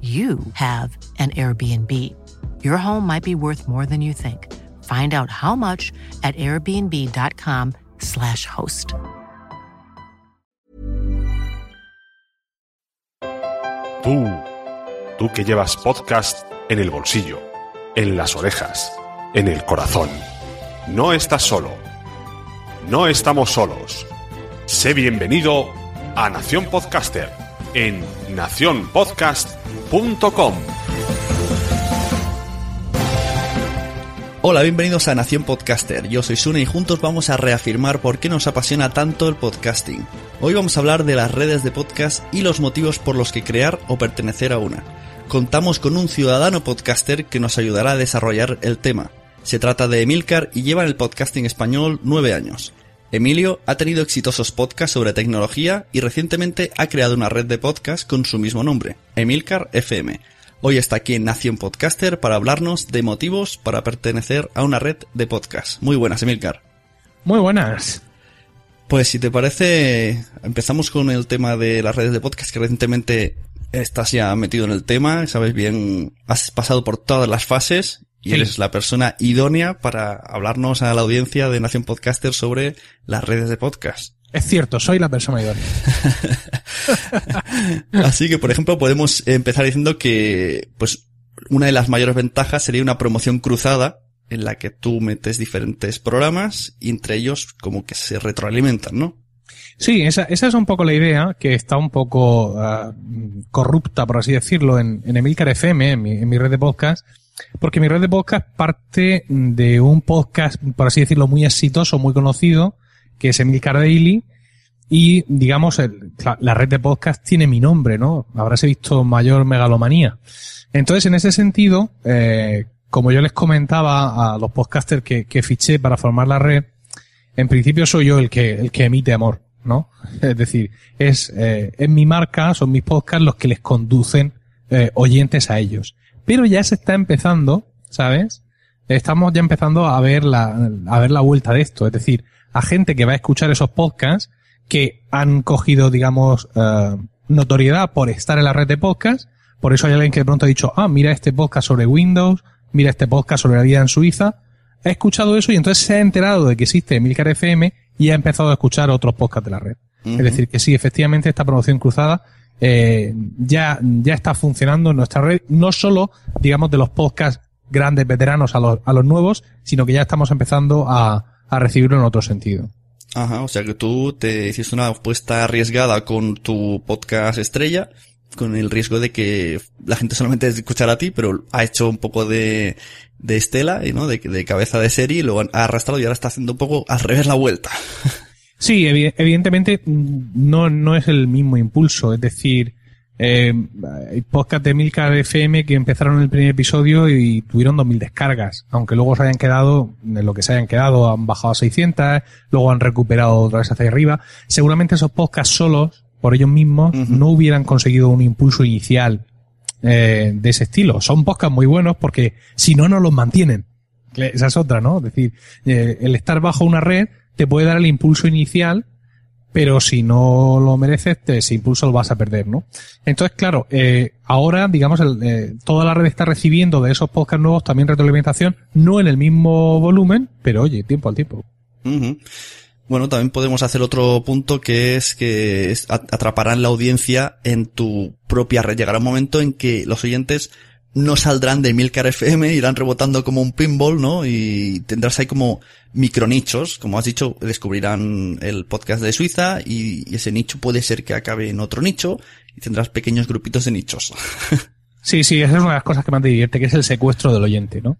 you have an Airbnb. Your home might be worth more than you think. Find out how much at airbnb.com/slash host. Tú, tú que llevas podcast en el bolsillo, en las orejas, en el corazón. No estás solo. No estamos solos. Sé bienvenido a Nación Podcaster en nacionpodcast.com. Hola, bienvenidos a Nación Podcaster. Yo soy Sune y juntos vamos a reafirmar por qué nos apasiona tanto el podcasting. Hoy vamos a hablar de las redes de podcast y los motivos por los que crear o pertenecer a una. Contamos con un ciudadano podcaster que nos ayudará a desarrollar el tema. Se trata de Emilcar y lleva en el podcasting español nueve años. Emilio ha tenido exitosos podcasts sobre tecnología y recientemente ha creado una red de podcasts con su mismo nombre, Emilcar FM. Hoy está aquí en Nación Podcaster para hablarnos de motivos para pertenecer a una red de podcasts. Muy buenas, Emilcar. Muy buenas. Pues si te parece, empezamos con el tema de las redes de podcast que recientemente estás ya metido en el tema, sabes bien, has pasado por todas las fases y Sí. eres la persona idónea para hablarnos a la audiencia de Nación Podcaster sobre las redes de podcast. Es cierto, soy la persona idónea. Así que, por ejemplo, podemos empezar diciendo que, pues, una de las mayores ventajas sería una promoción cruzada en la que tú metes diferentes programas y entre ellos como que se retroalimentan, ¿no? Sí, esa, esa es un poco la idea que está un poco ah, corrupta, por así decirlo, en, en Emilcar FM, en mi, en mi red de podcast, porque mi red de podcast parte de un podcast, por así decirlo, muy exitoso, muy conocido, que es Emilcar Daily, y digamos, el- la, red de podcast tiene mi nombre, ¿no? Habrás visto mayor megalomanía. Entonces, en ese sentido, eh, como yo les comentaba a los podcasters que, que fiché para formar la red, en principio soy yo el que, el que emite amor, ¿no? Es decir, es, eh, es mi marca, son mis podcasts los que les conducen eh, oyentes a ellos. Pero ya se está empezando, ¿sabes? Estamos ya empezando a ver la, a ver la vuelta de esto. Es decir, a gente que va a escuchar esos podcasts que han cogido, digamos, eh, notoriedad por estar en la red de podcast. Por eso hay alguien que de pronto ha dicho, ah, mira este podcast sobre Windows, mira este podcast sobre la vida en Suiza. Ha escuchado eso y entonces se ha enterado de que existe Emilcar FM y ha empezado a escuchar otros podcasts de la red. Es decir, que sí, efectivamente esta promoción cruzada eh, ya, ya está funcionando nuestra red, no solo, digamos, de los podcasts grandes veteranos a los, a los nuevos, sino que ya estamos empezando a, a recibirlo en otro sentido. Ajá, o sea que tú te hiciste una apuesta arriesgada con tu podcast estrella, con el riesgo de que la gente solamente escuchara a ti, pero ha hecho un poco de, de estela, ¿no? De, de cabeza de serie luego ha arrastrado y ahora está haciendo un poco al revés la vuelta. Sí, evidentemente mm, no, no es el mismo impulso. Es decir, eh, hay podcast de Milcar FM que empezaron el primer episodio y tuvieron 2.000 descargas, aunque luego se hayan quedado, en lo que se hayan quedado, han bajado a 600, luego han recuperado otra vez hacia arriba. Seguramente esos podcasts solos, por ellos mismos, no hubieran conseguido un impulso inicial eh, de ese estilo. Son podcasts muy buenos porque si no, no los mantienen. Esa es otra, ¿no? Es decir, eh, el estar bajo una red te puede dar el impulso inicial, pero si no lo mereces, ese impulso lo vas a perder, ¿no? Entonces, claro, eh, ahora, digamos, eh, toda la red está recibiendo de esos podcasts nuevos también retroalimentación, no en el mismo volumen, pero oye, tiempo al tiempo. Bueno, también podemos hacer otro punto que es que atraparán la audiencia en tu propia red. Llegará un momento en que los oyentes no saldrán de Milcar FM, irán rebotando como un pinball, ¿no? Y tendrás ahí como micronichos, como has dicho, descubrirán el podcast de Suiza y, ese nicho puede ser que acabe en otro nicho y tendrás pequeños grupitos de nichos. Sí, sí, esa es una de las cosas que más te divierte, que es el secuestro del oyente, ¿no?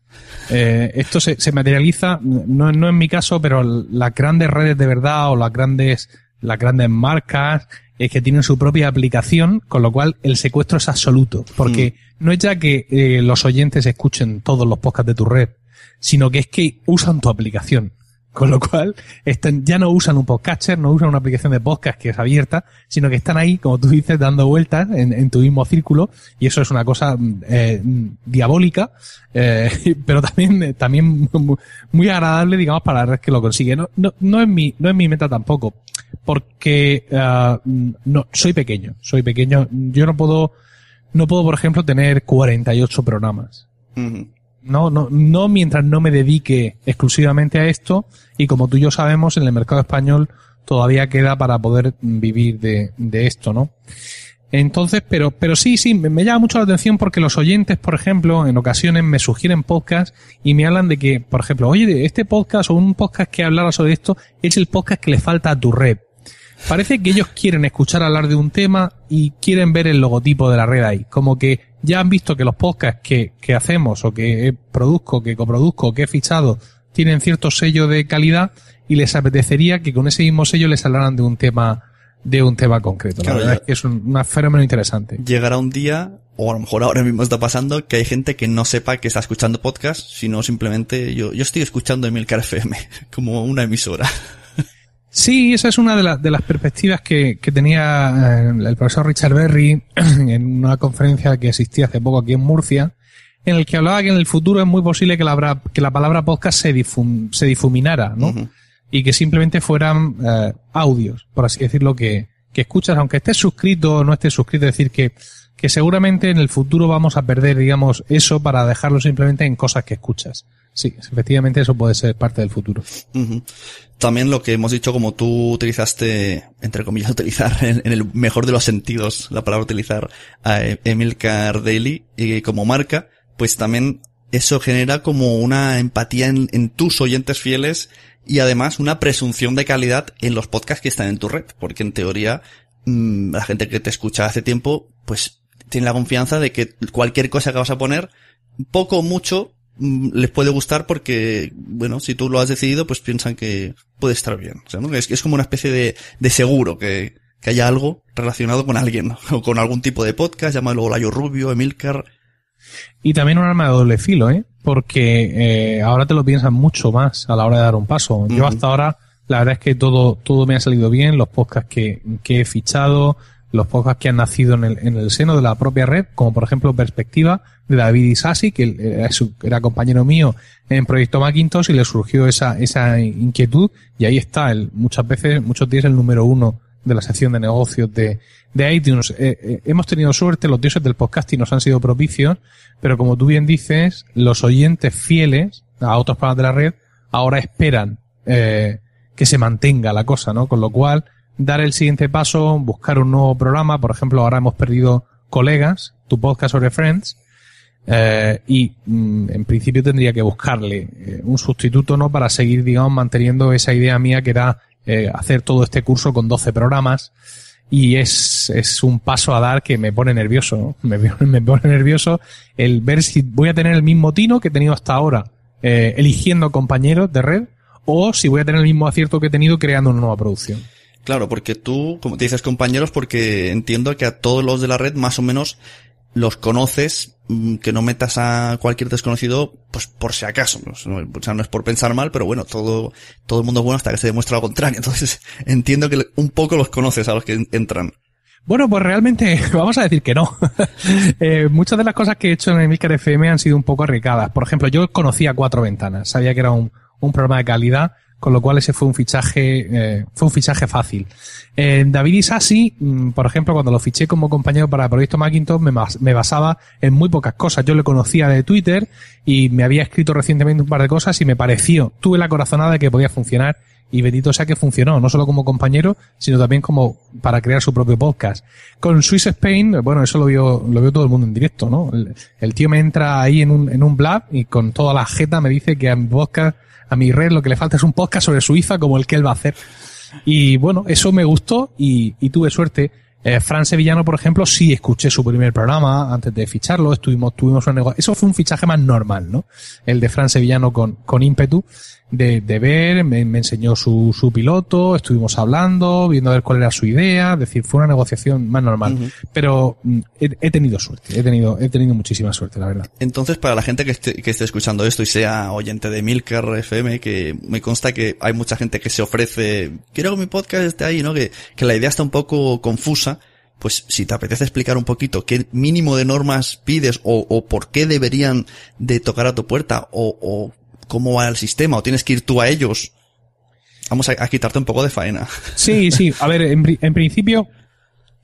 Eh, esto se, materializa, no, no en mi caso, pero las grandes redes de verdad o las grandes, las grandes marcas, es que tienen su propia aplicación, con lo cual el secuestro es absoluto, porque mm. no es ya que eh, los oyentes escuchen todos los podcasts de tu red, sino que es que usan tu aplicación. Con lo cual, están, ya no usan un podcatcher, no usan una aplicación de podcast que es abierta, sino que están ahí, como tú dices, dando vueltas en, tu mismo círculo, y eso es una cosa eh, diabólica, eh, pero también, también muy agradable, digamos, para la red que lo consigue. No, no, no es mi, no es mi meta tampoco porque uh, no soy pequeño, soy pequeño. Yo no puedo, no puedo, por ejemplo, tener 48 programas. No, no, no mientras no me dedique exclusivamente a esto y como tú y yo sabemos, en el mercado español todavía queda para poder vivir de, de esto, ¿no? Entonces, pero, pero sí, sí, me, llama mucho la atención porque los oyentes, por ejemplo, en ocasiones me sugieren podcasts y me hablan de que, por ejemplo, oye, este podcast o un podcast que hablara sobre esto es el podcast que le falta a tu red. Parece que ellos quieren escuchar hablar de un tema y quieren ver el logotipo de la red ahí. Como que ya han visto que los podcasts que, que hacemos o que produzco, que coproduzco, que he fichado, tienen cierto sello de calidad y les apetecería que con ese mismo sello les hablaran de un tema de un tema concreto. la verdad es que es un, fenómeno interesante. Llegará un día, o a lo mejor ahora mismo está pasando, que hay gente que no sepa que está escuchando podcast, sino simplemente yo, yo estoy escuchando Emilcar FM, como una emisora. Sí, esa es una de, las de las perspectivas que, que tenía eh, el profesor Richard Berry en una conferencia que existía hace poco aquí en Murcia, en el que hablaba que en el futuro es muy posible que la, que la palabra podcast se, se difuminara, ¿no? y que simplemente fueran eh, audios, por así decirlo, que, que escuchas, aunque estés suscrito o no estés suscrito, es decir, que, que seguramente en el futuro vamos a perder, digamos, eso para dejarlo simplemente en cosas que escuchas. Sí, efectivamente eso puede ser parte del futuro. También lo que hemos dicho, como tú utilizaste, entre comillas, utilizar en, el mejor de los sentidos la palabra utilizar a Emilcar Daily y como marca, pues también eso genera como una empatía en, tus oyentes fieles y además una presunción de calidad en los podcasts que están en tu red, porque en teoría mm, la gente que te escucha hace tiempo, pues tiene la confianza de que cualquier cosa que vas a poner, poco o mucho, les puede gustar porque, bueno, si tú lo has decidido, pues piensan que puede estar bien. O sea, ¿no? es, es como una especie de, de seguro que, que haya algo relacionado con alguien, o con algún tipo de podcast, llámalo Layo Rubio, Emilcar. Y también un arma de doble filo, ¿eh? porque eh, ahora te lo piensas mucho más a la hora de dar un paso. Yo hasta ahora, la verdad es que todo, todo me ha salido bien, los podcasts que, que he fichado, los podcasts que han nacido en el, en el seno de la propia red, como por ejemplo Perspectiva de David Isasi, que era, era compañero mío en Proyecto Macintosh y le surgió esa, esa inquietud y ahí está, el, muchas veces, muchos días el número uno de la sección de negocios de, de iTunes. Eh, eh, hemos tenido suerte, los dioses del podcasting nos han sido propicios, pero como tú bien dices, los oyentes fieles a otros programas de la red ahora esperan eh, que se mantenga la cosa, ¿no? Con lo cual dar el siguiente paso, buscar un nuevo programa. Por ejemplo, ahora hemos perdido Colegas, tu podcast sobre Friends. Eh, y mm, en principio tendría que buscarle eh, un sustituto, ¿no? Para seguir, digamos, manteniendo esa idea mía que era eh, hacer todo este curso con 12 programas. Y es, es un paso a dar que me pone nervioso, ¿no? me, me pone nervioso el ver si voy a tener el mismo tino que he tenido hasta ahora, eh, eligiendo compañeros de red, o si voy a tener el mismo acierto que he tenido creando una nueva producción. Claro, porque tú, como te dices compañeros, porque entiendo que a todos los de la red más o menos los conoces, mm, que no metas a cualquier desconocido, pues por si acaso. O sea, no es por pensar mal, pero bueno, todo, todo el mundo es bueno hasta que se demuestra lo contrario. Entonces, entiendo que un poco los conoces a los que entran. Bueno, pues realmente vamos a decir que no. eh, muchas de las cosas que he hecho en Emilcar FM han sido un poco arriesgadas. Por ejemplo, yo conocía Cuatro Ventanas, sabía que era un, un programa de calidad, con lo cual ese fue un fichaje, eh, fue un fichaje fácil. Eh, David Isasi, mm, por ejemplo, cuando lo fiché como compañero para el proyecto Macintosh, me, me, basaba en muy pocas cosas. Yo le conocía de Twitter y me había escrito recientemente un par de cosas y me pareció, tuve la corazonada de que podía funcionar y bendito sea que funcionó, no solo como compañero, sino también como para crear su propio podcast. Con Swiss Spain, bueno, eso lo vio, lo vio todo el mundo en directo, ¿no? El, tío me entra ahí en un, en un blab y con toda la jeta me dice que a mi podcast a mi red lo que le falta es un podcast sobre Suiza como el que él va a hacer. Y bueno, eso me gustó y, y tuve suerte. Eh, Fran Sevillano, por ejemplo, sí escuché su primer programa antes de ficharlo, estuvimos, tuvimos un negocio. Eso fue un fichaje más normal, ¿no? El de Fran Sevillano con, con ímpetu de, de ver, me, me, enseñó su, su piloto, estuvimos hablando, viendo a ver cuál era su idea, es decir, fue una negociación más normal. Uh -huh. Pero mm, he, he, tenido suerte, he tenido, he tenido muchísima suerte, la verdad. Entonces, para la gente que esté, que esté escuchando esto y sea oyente de Milker FM, que me consta que hay mucha gente que se ofrece, quiero que mi podcast esté ahí, ¿no? Que, que la idea está un poco confusa pues si te apetece explicar un poquito qué mínimo de normas pides o, o por qué deberían de tocar a tu puerta o, o, cómo va el sistema o tienes que ir tú a ellos. Vamos a, a quitarte un poco de faena. Sí, sí. A ver, en, en principio,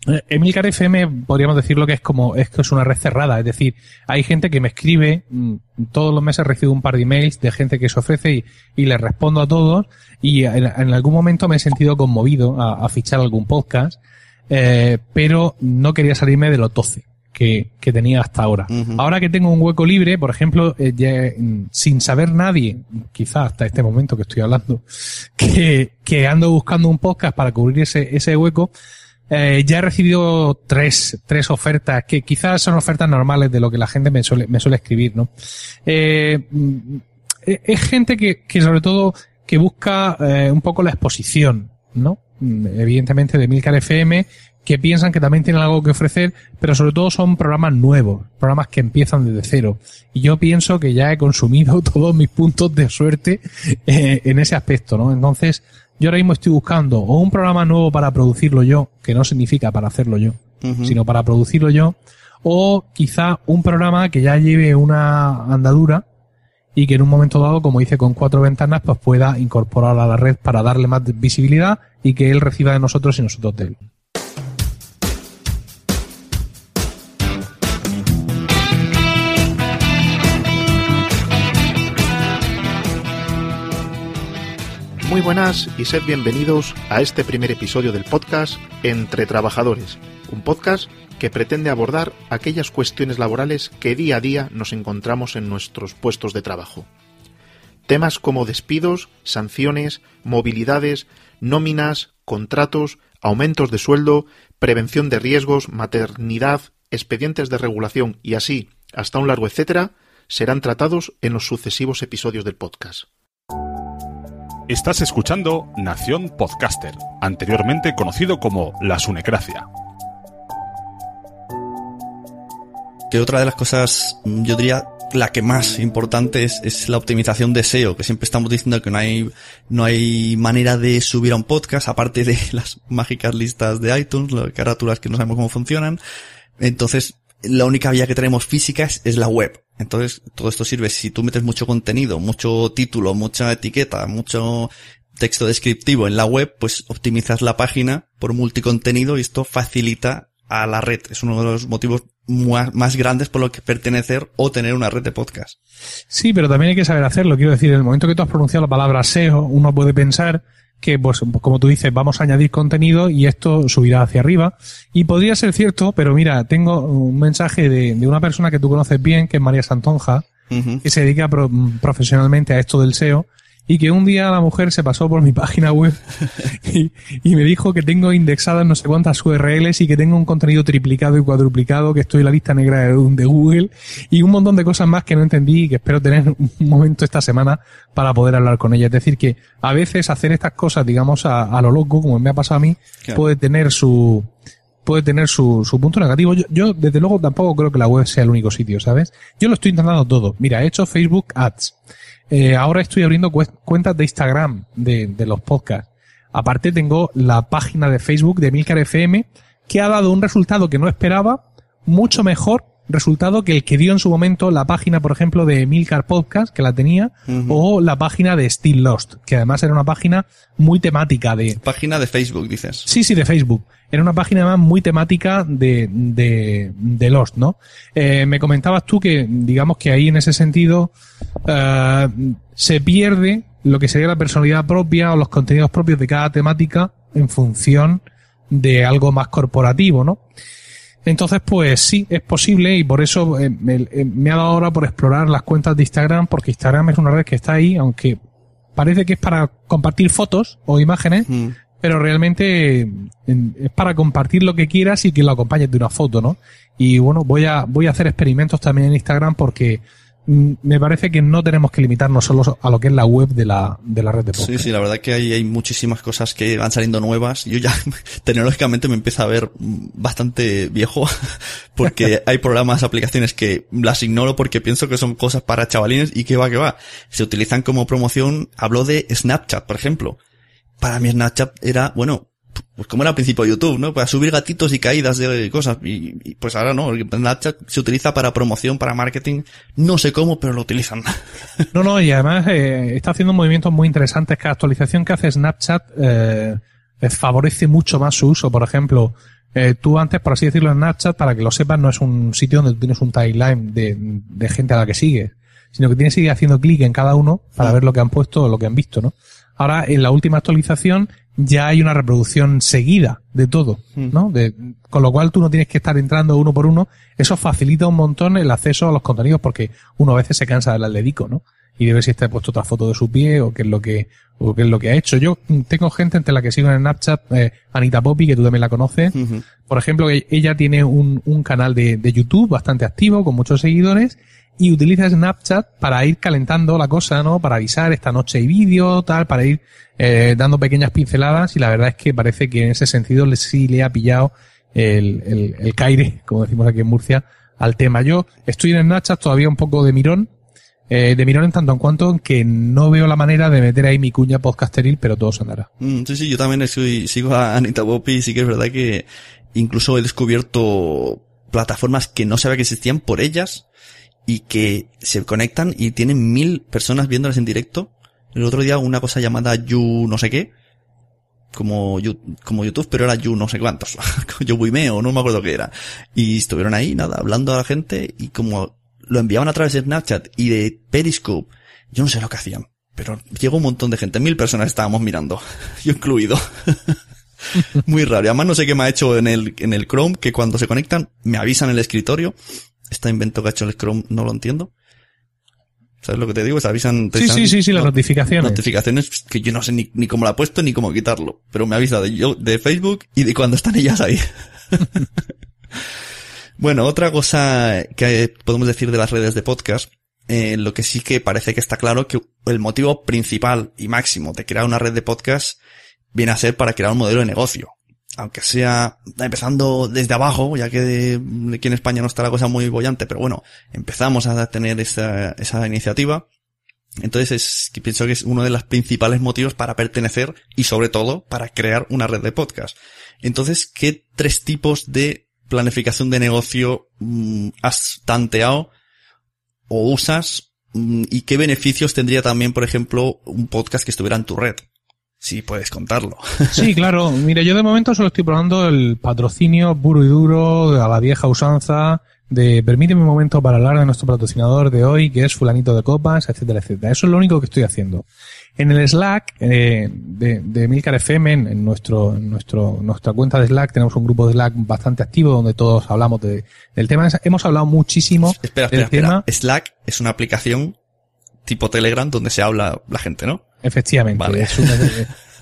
eh, Emilcar FM podríamos decirlo que es como, es que es una red cerrada. Es decir, hay gente que me escribe, mm, todos los meses recibo un par de emails de gente que se ofrece y, y les respondo a todos y en, en, algún momento me he sentido conmovido a, a fichar algún podcast eh, pero no quería salirme de los 12 que, que tenía hasta ahora. Uh -huh. Ahora que tengo un hueco libre, por ejemplo, eh, ya, sin saber nadie, quizás hasta este momento que estoy hablando, que, que ando buscando un podcast para cubrir ese, ese hueco, eh, ya he recibido tres, tres ofertas que quizás son ofertas normales de lo que la gente me suele, me suele escribir, ¿no? Eh, es gente que, que sobre todo que busca eh, un poco la exposición, ¿no? evidentemente de Milcar FM, que piensan que también tienen algo que ofrecer, pero sobre todo son programas nuevos, programas que empiezan desde cero. Y yo pienso que ya he consumido todos mis puntos de suerte eh, en ese aspecto, ¿no? Entonces, yo ahora mismo estoy buscando o un programa nuevo para producirlo yo, que no significa para hacerlo yo, uh -huh. sino para producirlo yo, o quizá un programa que ya lleve una andadura, y que en un momento dado, como hice con cuatro ventanas, pues pueda incorporar a la red para darle más visibilidad y que él reciba de nosotros y nosotros de él. Muy buenas y sed bienvenidos a este primer episodio del podcast Entre Trabajadores, un podcast que pretende abordar aquellas cuestiones laborales que día a día nos encontramos en nuestros puestos de trabajo. Temas como despidos, sanciones, movilidades, nóminas, contratos, aumentos de sueldo, prevención de riesgos, maternidad, expedientes de regulación y así hasta un largo etcétera, serán tratados en los sucesivos episodios del podcast. Estás escuchando Nación Podcaster, anteriormente conocido como La Sunecracia. que otra de las cosas, yo diría, la que más importante es, es, la optimización de SEO, que siempre estamos diciendo que no hay, no hay manera de subir a un podcast, aparte de las mágicas listas de iTunes, las carátulas que no sabemos cómo funcionan. Entonces, la única vía que tenemos física es, la web. Entonces, todo esto sirve si tú metes mucho contenido, mucho título, mucha etiqueta, mucho texto descriptivo en la web, pues optimizas la página por multicontenido y esto facilita a la red. Es uno de los motivos más grandes por lo que pertenecer o tener una red de podcast. Sí, pero también hay que saber hacerlo. Quiero decir, en el momento que tú has pronunciado la palabra SEO, uno puede pensar que, pues, como tú dices, vamos a añadir contenido y esto subirá hacia arriba. Y podría ser cierto, pero mira, tengo un mensaje de, de una persona que tú conoces bien, que es María Santonja, que se dedica pro- profesionalmente a esto del SEO y que un día la mujer se pasó por mi página web y, y me dijo que tengo indexadas no sé cuántas URLs y que tengo un contenido triplicado y cuadruplicado, que estoy en la lista negra de, de Google y un montón de cosas más que no entendí y que espero tener un momento esta semana para poder hablar con ella. Es decir, que a veces hacer estas cosas, digamos, a, a lo loco, como me ha pasado a mí, Claro. puede tener su puede tener su, su punto negativo. Yo, yo, desde luego, tampoco creo que la web sea el único sitio, ¿sabes? Yo lo estoy intentando todo. Mira, he hecho Facebook Ads. Eh, ahora estoy abriendo cuentas de Instagram de, de los podcasts. Aparte tengo la página de Facebook de Milcar FM que ha dado un resultado que no esperaba, mucho mejor resultado que el que dio en su momento la página, por ejemplo, de Milcar Podcast, que la tenía, o la página de Still Lost, que además era una página muy temática de, Página de Facebook, dices. Sí, sí, de Facebook. Era una página además muy temática de, de, de Lost, ¿no? Eh, me comentabas tú que, digamos que ahí en ese sentido, eh, se pierde lo que sería la personalidad propia o los contenidos propios de cada temática en función de algo más corporativo, ¿no? Entonces, pues sí, es posible y por eso eh, me, eh, me ha dado ahora por explorar las cuentas de Instagram, porque Instagram es una red que está ahí, aunque parece que es para compartir fotos o imágenes, Mm. Pero realmente en- es para compartir lo que quieras y que lo acompañes de una foto, ¿no? Y bueno, voy a, voy a hacer experimentos también en Instagram porque mm, me parece que no tenemos que limitarnos solo a lo que es la web de la, de la red de podcast. Sí, sí, la verdad que hay, hay muchísimas cosas que van saliendo nuevas. Yo ya tecnológicamente me empieza a ver mm, bastante viejo porque hay programas, aplicaciones que las ignoro porque pienso que son cosas para chavalines y que va, que va. Se utilizan como promoción. Hablo de Snapchat, por ejemplo. Para mí Snapchat era, bueno, pues como era al principio de YouTube, ¿no? Para subir gatitos y caídas de cosas. Y, y pues ahora no, Snapchat se utiliza para promoción, para marketing. No sé cómo, pero lo utilizan. No, no, y además eh, está haciendo movimientos muy interesantes. Cada actualización que hace Snapchat eh, favorece mucho más su uso. Por ejemplo, eh, tú antes, por así decirlo, Snapchat, para que lo sepas, no es un sitio donde tú tienes un timeline de, de gente a la que sigues, sino que tienes que ir haciendo clic en cada uno para ver lo que han puesto o lo que han visto, ¿no? Ahora, en la última actualización, ya hay una reproducción seguida de todo, ¿no? De, con lo cual tú no tienes que estar entrando uno por uno. Eso facilita un montón el acceso a los contenidos porque uno a veces se cansa de darle al dedico, ¿no? Y de ver si está puesto otra foto de su pie o qué es lo que, o qué es lo que ha hecho. Yo mm, tengo gente entre la que sigo en Snapchat, eh, Anita Poppy, que tú también la conoces. Por ejemplo, e- ella tiene un, un canal de, de YouTube bastante activo, con muchos seguidores, y utiliza Snapchat para ir calentando la cosa, ¿no? Para avisar esta noche hay vídeo, tal, para ir eh, dando pequeñas pinceladas, y la verdad es que parece que en ese sentido le, sí le ha pillado el, el, el caire, como decimos aquí en Murcia, al tema. Yo estoy en Snapchat todavía un poco de mirón, eh, de mirón en tanto en cuanto que no veo la manera de meter ahí mi cuña podcasteril, pero todo se andará. Mm, sí, sí, yo también sigo a Anita Poppy y sí que es verdad que incluso he descubierto plataformas que no sabía que existían por ellas y que se conectan y tienen mil personas viéndolas en directo. El otro día una cosa llamada You no sé qué, como, como YouTube, pero era You no sé cuántos, Yo Vimeo, no me acuerdo qué era. Y estuvieron ahí, nada, hablando a la gente y como lo enviaban a través de Snapchat y de Periscope, yo no sé lo que hacían. Pero llegó un montón de gente, mil personas estábamos mirando, yo incluido. Muy raro. Y además no sé qué me ha hecho en el, en el Chrome, que cuando se conectan me avisan en el escritorio. Este invento que ha hecho el Chrome no lo entiendo. ¿Sabes lo que te digo? Se avisan... te Sí, sí, sí, sí, las not- notificaciones. Notificaciones que yo no sé ni, ni cómo la he puesto ni cómo quitarlo. Pero me avisa de, yo, de Facebook y de cuando están ellas ahí. bueno, otra cosa que podemos decir de las redes de podcast, eh, lo que sí que parece que está claro que el motivo principal y máximo de crear una red de podcast viene a ser para crear un modelo de negocio. Aunque sea empezando desde abajo, ya que aquí en España no está la cosa muy bollante, pero bueno, empezamos a tener esa, esa iniciativa. Entonces es pienso que es uno de los principales motivos para pertenecer y sobre todo para crear una red de podcast. Entonces, ¿qué tres tipos de planificación de negocio mm, has tanteado o usas mm, y qué beneficios tendría también, por ejemplo, un podcast que estuviera en tu red? Si puedes contarlo. Sí, claro. Mire, yo de momento solo estoy probando el patrocinio puro y duro a la vieja usanza de permíteme un momento para hablar de nuestro patrocinador de hoy, que es fulanito de copas, etcétera, etcétera. Eso es lo único que estoy haciendo. En el Slack eh, de, de Milcar FM, en, nuestro, en nuestro, nuestra cuenta de Slack, tenemos un grupo de Slack bastante activo donde todos hablamos de, del tema. Hemos hablado muchísimo espera, del espera, tema. espera. Slack es una aplicación tipo Telegram donde se habla la gente, ¿no? Efectivamente. Vale. Es, un,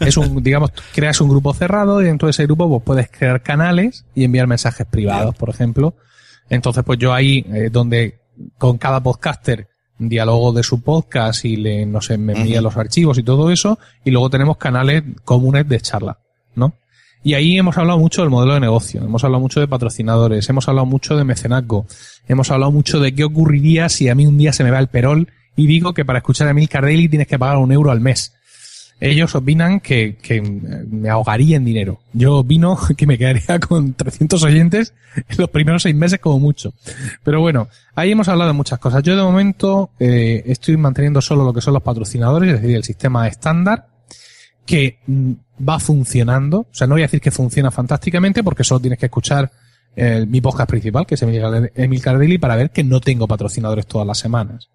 es un, digamos, creas un grupo cerrado y dentro de ese grupo pues, puedes crear canales y enviar mensajes privados, Bien. por ejemplo. Entonces, pues yo ahí, eh, donde con cada podcaster diálogo de su podcast y le, no sé, me envía los archivos y todo eso, y luego tenemos canales comunes de charla, ¿no? Y ahí hemos hablado mucho del modelo de negocio, hemos hablado mucho de patrocinadores, hemos hablado mucho de mecenazgo, hemos hablado mucho de qué ocurriría si a mí un día se me va el perol y digo que para escuchar a Milcar Daily tienes que pagar un euro al mes. Ellos opinan que, que me ahogaría en dinero. Yo opino que me quedaría con 300 oyentes en los primeros seis meses como mucho. Pero bueno, ahí hemos hablado de muchas cosas. Yo de momento eh, estoy manteniendo solo lo que son los patrocinadores, es decir, el sistema estándar, que mm, va funcionando. O sea, no voy a decir que funciona fantásticamente porque solo tienes que escuchar eh, mi podcast principal, que es Emil Cardelli, para ver que no tengo patrocinadores todas las semanas.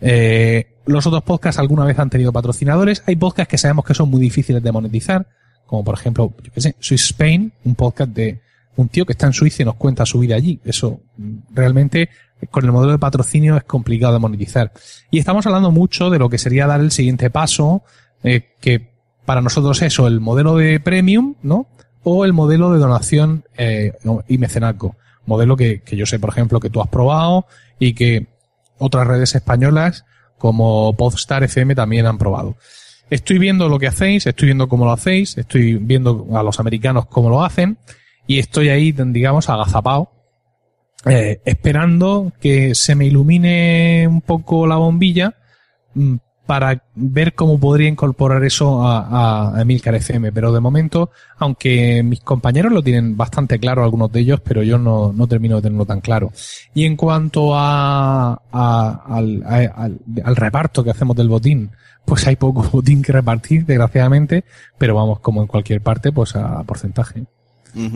Eh, los otros podcasts alguna vez han tenido patrocinadores. Hay podcasts que sabemos que son muy difíciles de monetizar, como por ejemplo, yo qué sé, Swiss Spain, un podcast de un tío que está en Suiza y nos cuenta su vida allí. Eso mm, realmente con el modelo de patrocinio es complicado de monetizar. Y estamos hablando mucho de lo que sería dar el siguiente paso, eh, que para nosotros es o el modelo de premium, ¿no? O el modelo de donación eh, y mecenazgo. Modelo que, que yo sé, por ejemplo, que tú has probado y que otras redes españolas como Podstar FM también han probado. Estoy viendo lo que hacéis, estoy viendo cómo lo hacéis, estoy viendo a los americanos cómo lo hacen y estoy ahí, digamos, agazapado, eh, esperando que se me ilumine un poco la bombilla mm, para ver cómo podría incorporar eso a, a Emilcar FM. Pero de momento, aunque mis compañeros lo tienen bastante claro, algunos de ellos, pero yo no, no termino de tenerlo tan claro. Y en cuanto a, a- al, al- al reparto que hacemos del botín, pues hay poco botín que repartir, desgraciadamente, pero vamos, como en cualquier parte, pues a porcentaje.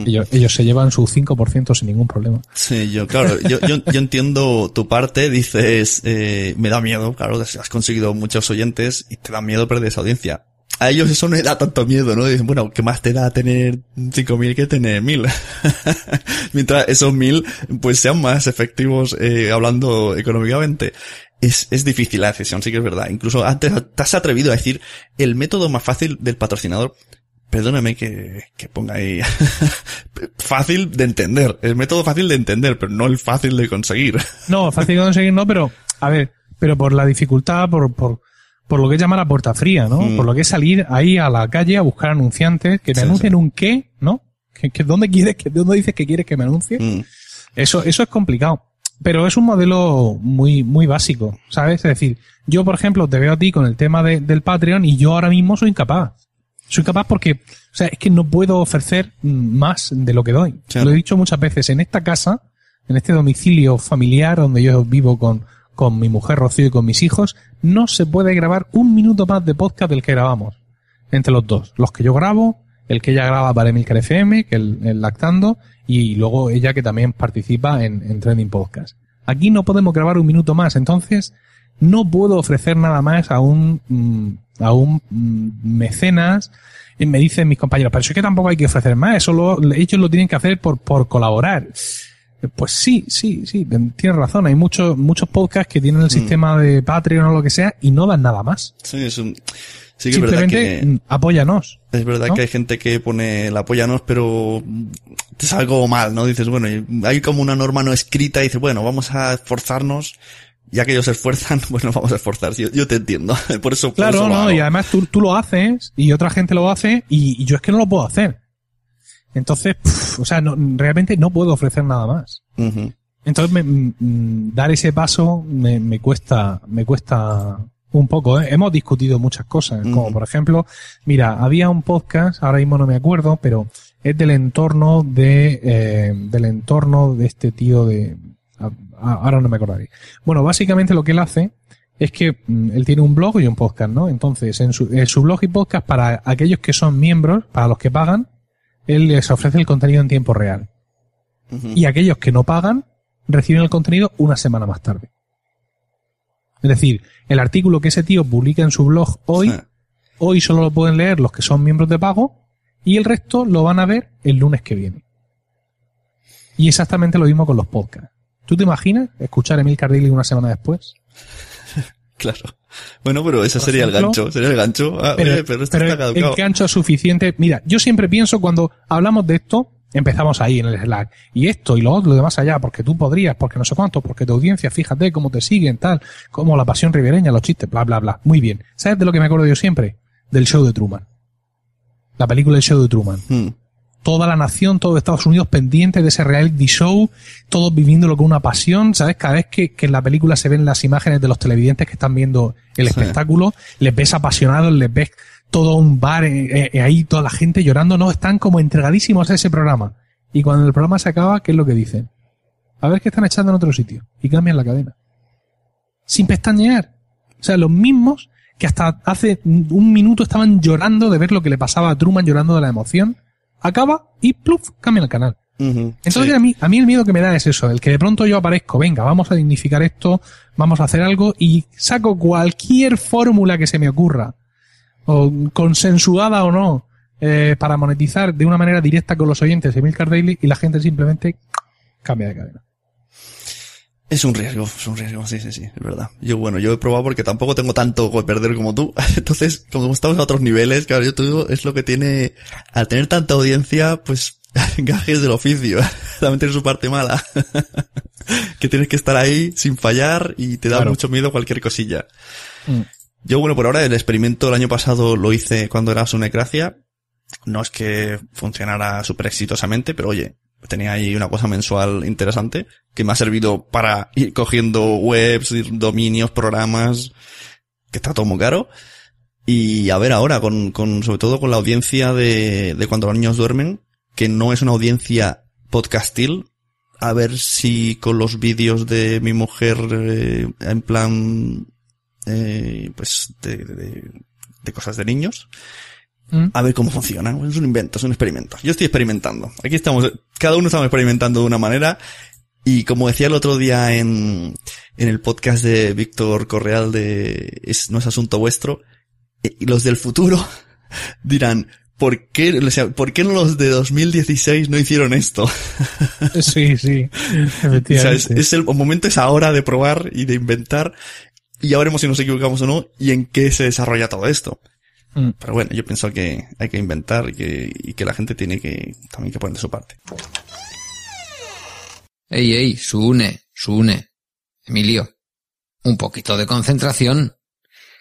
Ellos, ellos se llevan su 5% sin ningún problema. Sí, yo, claro, yo, yo, yo entiendo tu parte, dices, eh, me da miedo, claro, has conseguido muchos oyentes y te da miedo perder esa audiencia. A ellos eso no les da tanto miedo, ¿no? Dicen, bueno, ¿qué más te da tener 5.000 que tener 1.000? Mientras esos 1.000 pues sean más efectivos eh, hablando económicamente. Es, es difícil la decisión, sí que es verdad. Incluso antes te has atrevido a decir el método más fácil del patrocinador. Perdóname que, que ponga ahí fácil de entender. El método fácil de entender, pero no el fácil de conseguir. No, fácil de conseguir no, pero, a ver, pero por la dificultad, por, por, por lo que es llamar a puerta fría, ¿no? Mm. Por lo que es salir ahí a la calle a buscar anunciantes que te Sí, anuncien un qué, ¿no? Que, que dónde quieres, que, dónde dices que quieres que me anuncie. Mm, Eso, eso es complicado. Pero es un modelo muy, muy básico, ¿sabes? Es decir, yo, por ejemplo, te veo a ti con el tema de- del Patreon y yo ahora mismo soy incapaz. Soy capaz porque, o sea, es que no puedo ofrecer más de lo que doy. Claro. Lo he dicho muchas veces, en esta casa, en este domicilio familiar donde yo vivo con, con mi mujer Rocío y con mis hijos, no se puede grabar un minuto más de podcast del que grabamos. Entre los dos. Los que yo grabo, el que ella graba para Emilcar FM, que el, el lactando, y luego ella que también participa en, en Trending Podcast. Aquí no podemos grabar un minuto más, entonces no puedo ofrecer nada más a un, mm, a un mecenas. Y me dicen mis compañeros, pero eso es que tampoco hay que ofrecer más, eso lo- ellos lo tienen que hacer por, por colaborar. Pues sí, sí, sí, tienes razón. Hay muchos, muchos podcasts que tienen el sistema de Patreon o lo que sea y no dan nada más. sí, es un, sí que es verdad Simplemente que, mm, apóyanos. es verdad ¿no? que hay gente que pone el apóyanos, pero te sale algo mal, ¿no? Dices, bueno, hay como una norma no escrita y dices, bueno, vamos a esforzarnos. Ya que ellos se esfuerzan, bueno, vamos a esforzar. Yo, yo te entiendo. Por eso, por Claro, eso no, y además tú, tú lo haces y otra gente lo hace y, y yo es que no lo puedo hacer. Entonces, o sea, no, realmente no puedo ofrecer nada más. Entonces, me- mm, dar ese paso me, me cuesta, me cuesta un poco. ¿eh? Hemos discutido muchas cosas, como por ejemplo, mira, había un podcast, ahora mismo no me acuerdo, pero es del entorno de, eh, del entorno de este tío de, ahora no me acordaré. Bueno, básicamente lo que él hace es que mm, él tiene un blog y un podcast, ¿no? Entonces, en su, en su blog y podcast, para aquellos que son miembros, para los que pagan, él les ofrece el contenido en tiempo real. Y aquellos que no pagan, reciben el contenido una semana más tarde. Es decir, el artículo que ese tío publica en su blog hoy, Sí. hoy solo lo pueden leer los que son miembros de pago y el resto lo van a ver el lunes que viene. Y exactamente lo mismo con los podcasts. ¿Tú te imaginas escuchar a Emil Cardilli una semana después? Claro. Bueno, pero ese Por sería el gancho, sería el gancho. Ah, Pero, oye, pero pero está el gancho es suficiente. Mira, yo siempre pienso cuando hablamos de esto, empezamos ahí en el Slack. Y esto y lo otro, lo demás allá, porque tú podrías, porque no sé cuánto, porque tu audiencia, fíjate cómo te siguen, tal, como la pasión ribereña, los chistes, bla, bla, bla. Muy bien. ¿Sabes de lo que me acuerdo yo siempre? Del show de Truman. La película del show de Truman. Hmm. Toda la nación, todo Estados Unidos pendiente de ese reality show, todos viviéndolo con una pasión, ¿sabes? Cada vez que, que en la película se ven las imágenes de los televidentes que están viendo el Sí. espectáculo, les ves apasionados, les ves todo un bar eh, eh, ahí, toda la gente llorando, no, están como entregadísimos a ese programa. Y cuando el programa se acaba, ¿qué es lo que dicen? A ver qué están echando en otro sitio. Y cambian la cadena. Sin pestañear. O sea, los mismos que hasta hace un minuto estaban llorando de ver lo que le pasaba a Truman, llorando de la emoción. Acaba y pluf, cambian el canal. Entonces sí. a mí, a mí el miedo que me da es eso, el que de pronto yo aparezco, venga, vamos a dignificar esto, vamos a hacer algo y saco cualquier fórmula que se me ocurra, o consensuada o no, eh, para monetizar de una manera directa con los oyentes de Milcar Daily y la gente simplemente cambia de cadena. Es un riesgo, es un riesgo, sí, sí, sí, es verdad. Yo, bueno, yo he probado porque tampoco tengo tanto que perder como tú. Entonces, como estamos a otros niveles, claro, yo te digo, es lo que tiene, al tener tanta audiencia, pues, gajes del oficio. También tiene su parte mala. que tienes que estar ahí sin fallar y te da Claro. mucho miedo cualquier cosilla. Mm. Yo, bueno, por ahora el experimento el año pasado lo hice cuando era Sunecracia. No es que funcionara súper exitosamente, pero oye, tenía ahí una cosa mensual interesante que me ha servido para ir cogiendo webs, dominios, programas, que está todo muy caro. Y a ver ahora, con, con, sobre todo con la audiencia de, de cuando los niños duermen, que no es una audiencia podcastil, a ver si con los vídeos de mi mujer, eh, en plan, eh, pues, de, de- de cosas de niños, Mm. a ver cómo funciona. Es un invento, es un experimento. Yo estoy experimentando. Aquí estamos, cada uno estamos experimentando de una manera. Y como decía el otro día en, en el podcast de Víctor Correal de es, No es asunto vuestro, eh, los del futuro dirán, ¿por qué, o sea, ¿por qué los de 2016 no hicieron esto? Sí, sí, O efectivamente. sea, es, es el momento es ahora de probar y de inventar. Y ya veremos si nos equivocamos o no y en qué se desarrolla todo esto. Mm. Pero bueno, yo pienso que hay que inventar y que, y que la gente tiene que también que poner de su parte. Ey, ey, Sune, Sune. Emilio, un poquito de concentración.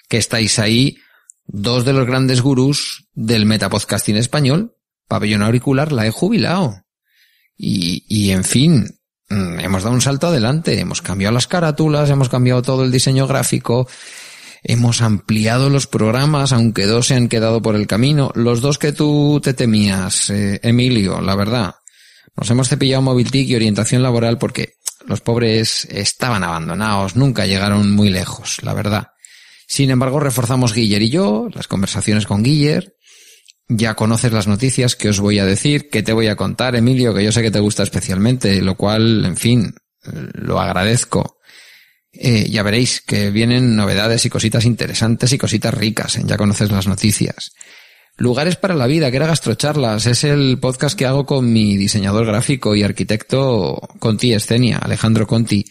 Que estáis ahí dos de los grandes gurús del metapodcasting español. Pabellón auricular la he jubilado. Y, y en fin, mm, hemos dado un salto adelante. Hemos cambiado las carátulas, hemos cambiado todo el diseño gráfico. Hemos ampliado los programas, aunque dos se han quedado por el camino. Los dos que tú te temías, eh, Emilio, la verdad. Nos hemos cepillado Mobiltic y orientación laboral porque los pobres estaban abandonados, nunca llegaron muy lejos, la verdad. Sin embargo, reforzamos Guiller y yo, las conversaciones con Guiller. Ya conoces las noticias que os voy a decir, que te voy a contar, Emilio, que yo sé que te gusta especialmente, lo cual, en fin, lo agradezco. Eh, ya veréis que vienen novedades y cositas interesantes y cositas ricas, ¿eh? ya conoces las noticias. Lugares para la vida, que era Gastrocharlas, es el podcast que hago con mi diseñador gráfico y arquitecto Conti Escenia, Alejandro Conti.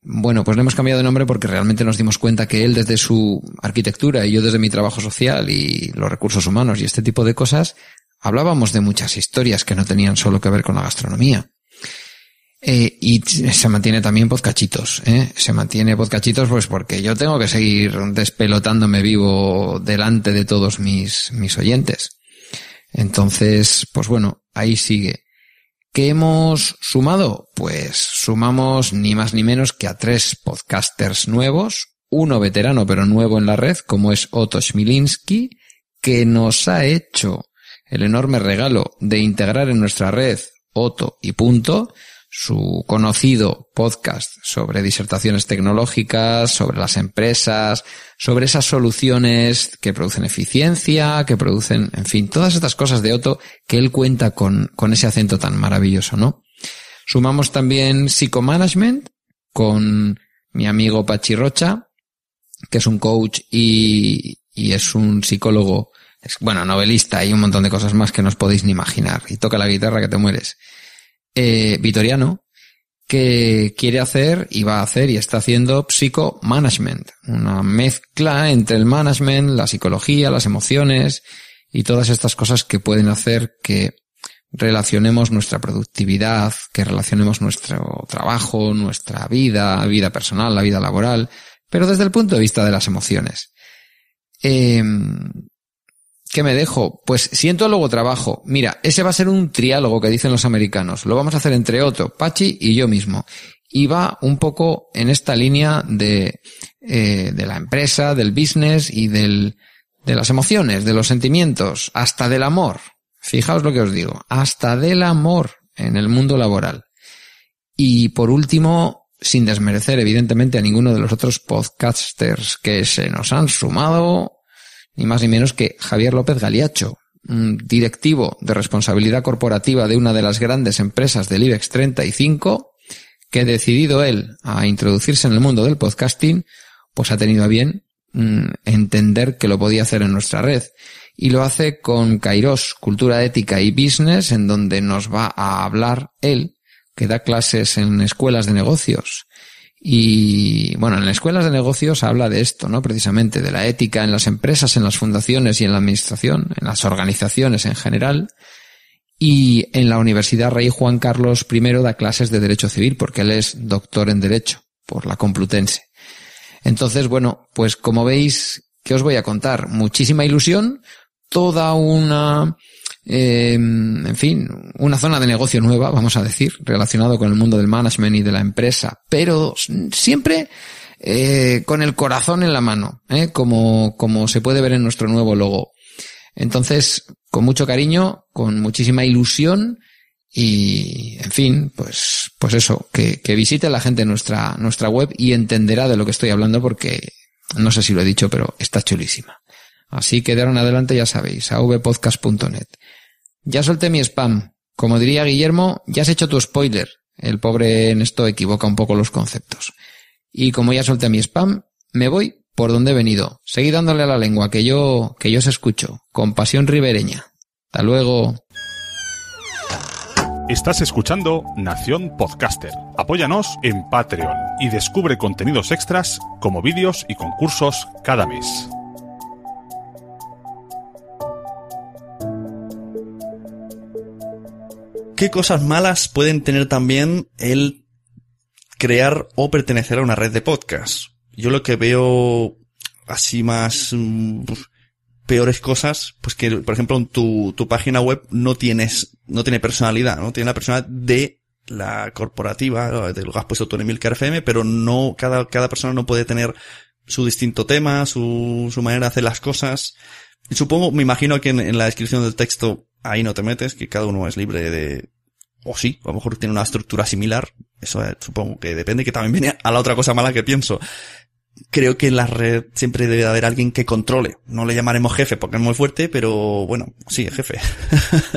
Bueno, pues le hemos cambiado de nombre porque realmente nos dimos cuenta que él desde su arquitectura y yo desde mi trabajo social y los recursos humanos y este tipo de cosas, hablábamos de muchas historias que no tenían solo que ver con la gastronomía. Eh, y se mantiene también podcachitos, ¿eh? Se mantiene podcachitos pues porque yo tengo que seguir despelotándome vivo delante de todos mis, mis oyentes. Entonces, pues bueno, ahí sigue. ¿Qué hemos sumado? Pues sumamos ni más ni menos que a tres podcasters nuevos, uno veterano pero nuevo en la red, como es Otto Schmilinski, que nos ha hecho el enorme regalo de integrar en nuestra red Otto y punto su conocido podcast sobre disertaciones tecnológicas, sobre las empresas, sobre esas soluciones que producen eficiencia, que producen, en fin, todas estas cosas de Otto que él cuenta con, con ese acento tan maravilloso, ¿no? Sumamos también Psicomanagement con mi amigo Pachi Rocha, que es un coach y, y es un psicólogo, es, bueno, novelista y un montón de cosas más que no os podéis ni imaginar. Y toca la guitarra que te mueres eh, Vitoriano, que quiere hacer y va a hacer y está haciendo psicomanagement, una mezcla entre el management, la psicología, las emociones y todas estas cosas que pueden hacer que relacionemos nuestra productividad, que relacionemos nuestro trabajo, nuestra vida, vida personal, la vida laboral, pero desde el punto de vista de las emociones. Eh, ¿Qué me dejo? Pues siento luego trabajo. Mira, ese va a ser un triálogo que dicen los americanos. Lo vamos a hacer entre Otto, Pachi y yo mismo. Y va un poco en esta línea de, eh, de la empresa, del business y del, de las emociones, de los sentimientos, hasta del amor. Fijaos lo que os digo, hasta del amor en el mundo laboral. Y por último, sin desmerecer evidentemente a ninguno de los otros podcasters que se nos han sumado, ni más ni menos que Javier López Galiacho, directivo de responsabilidad corporativa de una de las grandes empresas del IBEX 35, que decidido él a introducirse en el mundo del podcasting, pues ha tenido a bien mm, entender que lo podía hacer en nuestra red. Y lo hace con Kairos, Cultura Ética y Business, en donde nos va a hablar él, que da clases en escuelas de negocios y bueno, en las escuelas de negocios habla de esto, ¿no? Precisamente de la ética en las empresas, en las fundaciones y en la administración, en las organizaciones en general. Y en la Universidad Rey Juan Carlos I da clases de Derecho Civil porque él es doctor en Derecho por la Complutense. Entonces, bueno, pues como veis, ¿qué os voy a contar? Muchísima ilusión, toda una eh, en fin, una zona de negocio nueva, vamos a decir, relacionado con el mundo del management y de la empresa, pero siempre eh, con el corazón en la mano, ¿eh? como, como se puede ver en nuestro nuevo logo. Entonces, con mucho cariño, con muchísima ilusión y, en fin, pues, pues eso, que, que visite la gente nuestra, nuestra web y entenderá de lo que estoy hablando porque, no sé si lo he dicho, pero está chulísima. Así que de en adelante ya sabéis, avpodcast.net. Ya solté mi spam. Como diría Guillermo, ya has hecho tu spoiler. El pobre en esto equivoca un poco los conceptos. Y como ya solté mi spam, me voy por donde he venido. Seguí dándole a la lengua, que yo, que yo os escucho. Con pasión ribereña. Hasta luego. Estás escuchando Nación Podcaster. Apóyanos en Patreon y descubre contenidos extras como vídeos y concursos cada mes. ¿Qué cosas malas pueden tener también el crear o pertenecer a una red de podcast? Yo lo que veo así más mm, peores cosas, pues que, por ejemplo, en tu, tu página web no tienes, no tiene personalidad, ¿no? Tiene la personalidad de la corporativa, de lo que has puesto tú en Emilcar FM, pero no, cada, cada persona no puede tener su distinto tema, su, su manera de hacer las cosas. Supongo, me imagino que en la descripción del texto ahí no te metes, que cada uno es libre de, o sí, a lo mejor tiene una estructura similar. Eso eh, supongo que depende, que también viene a la otra cosa mala que pienso. Creo que en la red siempre debe haber alguien que controle. No le llamaremos jefe porque es muy fuerte, pero bueno, sí, jefe.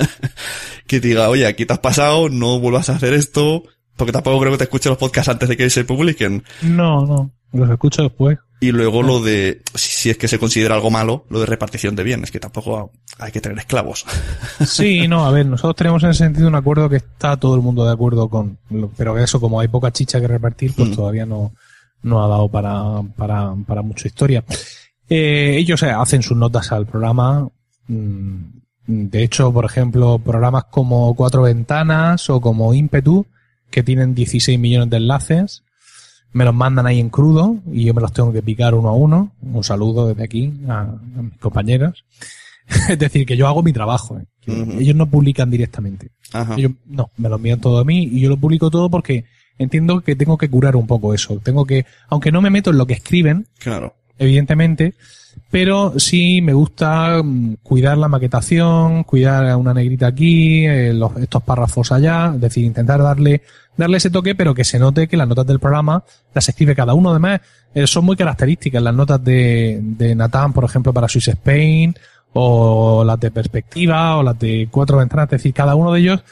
que diga, oye, aquí te has pasado, no vuelvas a hacer esto, porque tampoco creo que te escuche los podcasts antes de que se publiquen. No, no, los escucho después. Y luego lo de, si es que se considera algo malo, lo de repartición de bienes, que tampoco hay que tener esclavos. Sí, no, a ver, nosotros tenemos en ese sentido un acuerdo que está todo el mundo de acuerdo con, pero eso, como hay poca chicha que repartir, pues mm. todavía no, no ha dado para, para, para mucha historia. Eh, ellos hacen sus notas al programa. Mm, de hecho, por ejemplo, programas como Cuatro Ventanas o como Impetu, que tienen 16 millones de enlaces, me los mandan ahí en crudo y yo me los tengo que picar uno a uno. Un saludo desde aquí a, mis compañeros. es decir, que yo hago mi trabajo. ¿eh? Ellos no publican directamente. Ellos, no, me los envían todo a mí y yo lo publico todo porque entiendo que tengo que curar un poco eso. Tengo que, aunque no me meto en lo que escriben, claro. Evidentemente, pero sí me gusta mm, cuidar la maquetación, cuidar una negrita aquí, eh, los- estos párrafos allá, es decir, intentar darle, darle ese toque, pero que se note que las notas del programa las escribe cada uno. Además, eh, son muy características las notas de, de Natán, por ejemplo, para Swiss Spain, o las de Perspectiva, o las de Cuatro Ventanas, es decir, cada uno de ellos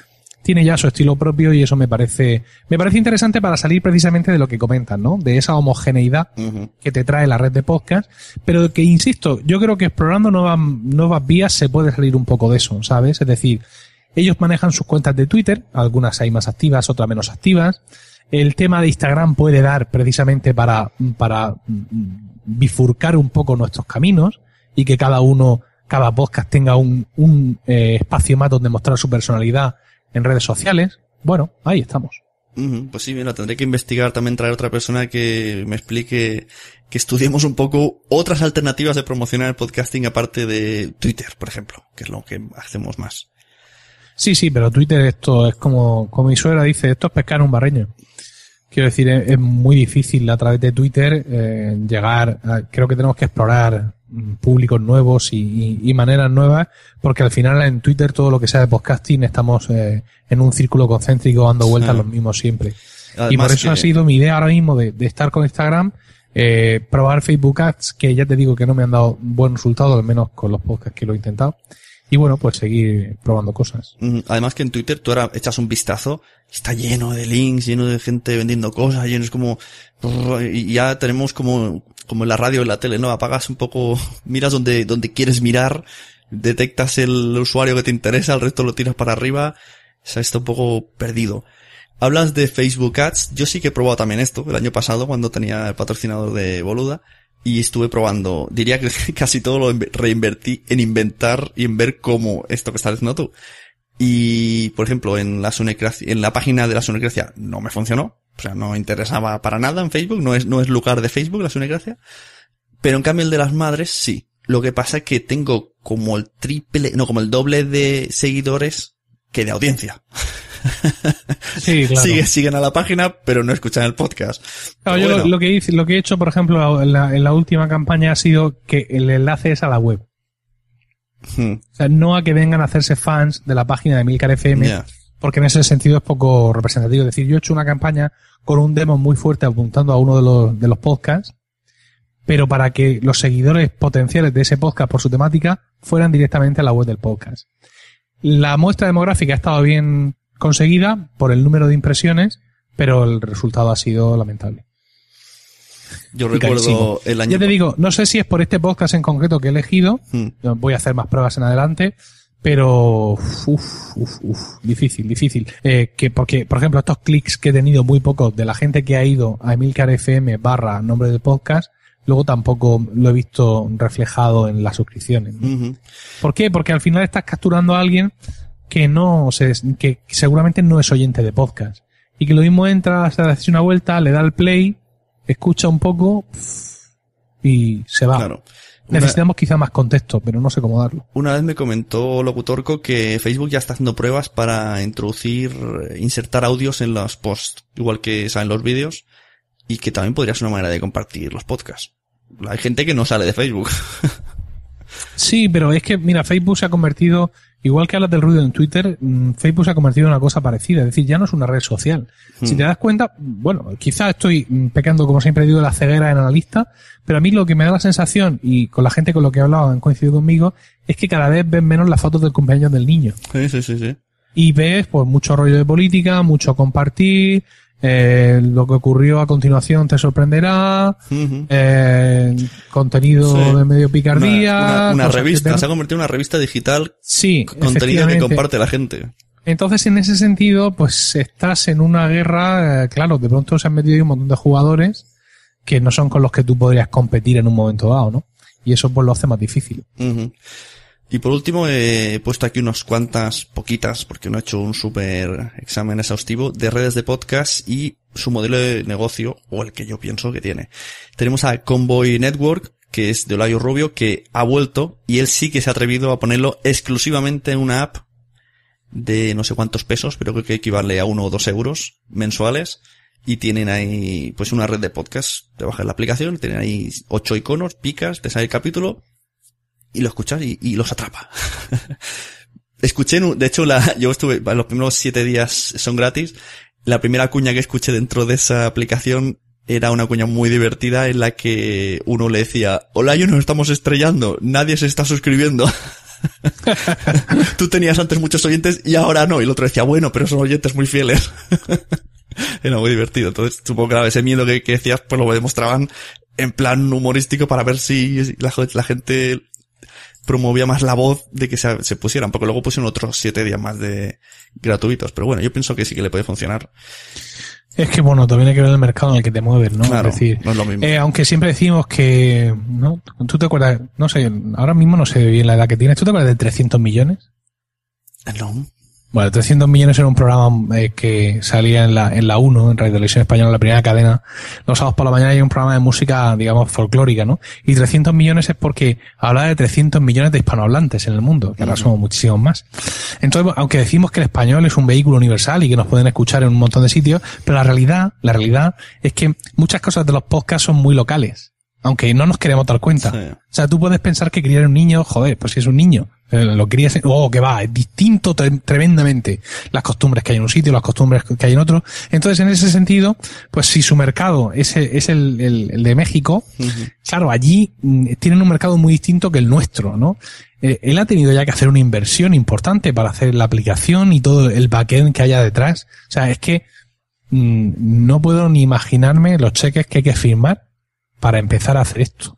tiene ya su estilo propio y eso me parece, me parece interesante para salir precisamente de lo que comentan, ¿no? De esa homogeneidad que te trae la red de podcast, pero que insisto, yo creo que explorando nuevas, nuevas vías se puede salir un poco de eso, ¿sabes? Es decir, ellos manejan sus cuentas de Twitter, algunas hay más activas, otras menos activas. El tema de Instagram puede dar precisamente para, para mm, bifurcar un poco nuestros caminos y que cada uno, cada podcast tenga un, un eh, espacio más donde mostrar su personalidad en redes sociales. Bueno, ahí estamos. Pues sí, mira, tendré que investigar también traer otra persona que me explique, que estudiemos un poco otras alternativas de promocionar el podcasting aparte de Twitter, por ejemplo, que es lo que hacemos más. Sí, sí, pero Twitter esto es como, como mi suegra dice, esto es pescar un barreño. Quiero decir, es, es muy difícil a través de Twitter eh, llegar, a- creo que tenemos que explorar mm, públicos nuevos y, y- y maneras nuevas, porque al final en Twitter todo lo que sea de podcasting estamos eh, en un círculo concéntrico dando vueltas los mismos siempre. y por eso que- ha sido mi idea ahora mismo de, de estar con Instagram, eh, probar Facebook Ads, que ya te digo que no me han dado buen resultado, al menos con los podcasts que lo he intentado. Y bueno, pues seguir probando cosas. Además que en Twitter tú ahora echas un vistazo, está lleno de links, lleno de gente vendiendo cosas, lleno es como, y ya tenemos como, como en la radio y la tele, ¿no? Apagas un poco, miras donde, donde quieres mirar, detectas el usuario que te interesa, el resto lo tiras para arriba, o sea, está un poco perdido. Hablas de Facebook Ads, yo sí que he probado también esto, el año pasado cuando tenía el patrocinador de Boluda, y estuve probando, diría que casi todo lo inve- reinvertí en inventar y en ver cómo esto que estás diciendo tú. Y, por ejemplo, en la en la página de la Sonecracia no me funcionó. O sea, no interesaba para nada en Facebook, no es, no es lugar de Facebook la Sonecracia. Pero en cambio el de las madres sí. Lo que pasa es que tengo como el triple, no, como el doble de seguidores que de audiencia. Sí, claro. Sigue- siguen a la página, pero no escuchan el podcast. Claro, Pero yo lo- bueno. lo, que hice, lo que he hecho, por ejemplo, en la, en la última campaña ha sido que el enlace es a la web. Hmm, O sea, no a que vengan a hacerse fans de la página de Milcar FM, porque en ese sentido es poco representativo. Es decir, yo he hecho una campaña con un demo muy fuerte apuntando a uno de los, de los podcasts, pero para que los seguidores potenciales de ese podcast por su temática fueran directamente a la web del podcast. La muestra demográfica ha estado bien conseguida por el número de impresiones, pero el resultado ha sido lamentable. Yo recuerdo el año Ya te digo, no sé si es por este podcast en concreto que he elegido, Hmm. voy a hacer más pruebas en adelante, pero uf, uf, uf, difícil, difícil. Eh, que porque, por ejemplo, estos clics que he tenido muy pocos de la gente que ha ido a Emilcar FM barra nombre del podcast, luego tampoco lo he visto reflejado en las suscripciones. ¿Por qué? Porque al final estás capturando a alguien que no se, que seguramente no es oyente de podcast. Y que lo mismo entra, se hace una vuelta, le da el play, escucha un poco y se va. Claro. Una- Necesitamos quizá más contexto, pero no sé cómo darlo. Una vez me comentó Locutorco que Facebook ya está haciendo pruebas para introducir, eh, insertar audios en los posts, igual que salen los vídeos, y que también podría ser una manera de compartir los podcasts. Hay gente que no sale de Facebook. Sí, pero es que, mira, Facebook se ha convertido, igual que hablas del ruido en Twitter, mm, Facebook se ha convertido en una cosa parecida. Es decir, ya no es una red social. Si te das cuenta, bueno, quizá estoy mm, pecando, como siempre digo, de la ceguera en analista, pero a mí lo que me da la sensación, y con la gente con lo que he hablado han coincidido conmigo, es que cada vez ven menos las fotos del cumpleaños del niño. sí, sí, sí, sí. Y ves, pues, mucho rollo de política, mucho compartir, eh, lo que ocurrió a continuación te sorprenderá, eh, contenido Sí. de medio picardía. una- revista, se ha convertido en una revista digital, Sí, contenido que comparte la gente. Entonces, en ese sentido, pues estás en una guerra, eh, claro, de pronto se han metido ahí un montón de jugadores que no son con los que tú podrías competir en un momento dado, ¿no? Y eso pues lo hace más difícil. Ujú. Y por último he puesto aquí unas cuantas, poquitas, porque no he hecho un súper examen exhaustivo, de redes de podcast y su modelo de negocio, o el que yo pienso que tiene. Tenemos a Convoy Network, que es de Olayo Rubio, que ha vuelto y él sí que se ha atrevido a ponerlo exclusivamente en una app de no sé cuántos pesos, pero creo que equivale a uno o dos euros mensuales, y tienen ahí pues una red de podcast. Te bajas la aplicación, tienen ahí ocho iconos, picas, te sale el capítulo y lo escuchas y, los atrapa. escuché, de hecho, la, yo estuve, los primeros siete días son gratis. La primera cuña que escuché dentro de esa aplicación era una cuña muy divertida en la que uno le decía, hola, yo nos estamos estrellando, nadie se está suscribiendo. Tú tenías antes muchos oyentes y ahora no. Y el otro decía, bueno, pero son oyentes muy fieles. Era muy divertido. Entonces, supongo que ese miedo que, decías, pues lo demostraban en plan humorístico para ver si la gente promovía más la voz de que se, se pusieran, porque luego pusieron otros siete días más de gratuitos. Pero bueno, yo pienso que sí que le puede funcionar. Es que bueno, también hay que ver el mercado en el que te mueves, ¿no? Claro, es decir, no es lo mismo. eh, aunque siempre decimos que, ¿no? ¿Tú te acuerdas? No sé, ahora mismo no sé bien la edad que tienes. ¿Tú te acuerdas de 300 millones? No. Bueno, 300 millones era un programa eh, que salía en la, en la 1, en Radio Televisión Española, la primera cadena. Los sábados por la mañana hay un programa de música, digamos, folclórica, ¿no? Y 300 millones es porque habla de 300 millones de hispanohablantes en el mundo, que ahora somos muchísimos más. Entonces, aunque decimos que el español es un vehículo universal y que nos pueden escuchar en un montón de sitios, pero la realidad, la realidad es que muchas cosas de los podcasts son muy locales. Aunque no nos queremos dar cuenta. Sí. O sea, tú puedes pensar que criar un niño, joder, pues si es un niño, lo crías, en- oh, que va, es distinto tre- tremendamente las costumbres que hay en un sitio, las costumbres que hay en otro. Entonces, en ese sentido, pues si su mercado es, el- es el, el- el de México, claro, allí mm, tienen un mercado muy distinto que el nuestro, ¿no? Eh, él ha tenido ya que hacer una inversión importante para hacer la aplicación y todo el backend que haya detrás. O sea, es que mm, no puedo ni imaginarme los cheques que hay que firmar para empezar a hacer esto.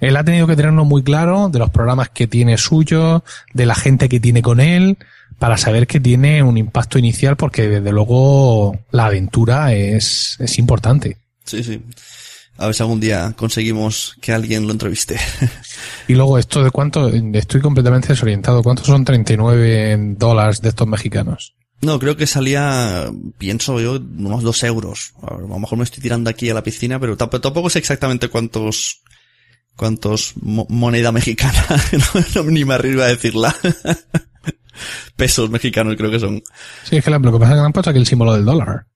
Él ha tenido que tenerlo muy claro de los programas que tiene suyo, de la gente que tiene con él, para saber que tiene un impacto inicial, porque desde luego la aventura es, es importante. Sí, sí. A ver si algún día conseguimos que alguien lo entreviste. Y luego esto de cuánto, estoy completamente desorientado, ¿cuántos son 39 dólares de estos mexicanos? No, creo que salía, pienso yo, unos dos euros. A, ver, a lo mejor me estoy tirando aquí a la piscina, pero tamp- tampoco sé exactamente cuántos, cuántos mo- moneda mexicana. no, no, ni me arriesgo a decirla. Pesos mexicanos creo que son. Sí, es que la- lo que pasa es que le han puesto aquí el símbolo del dólar.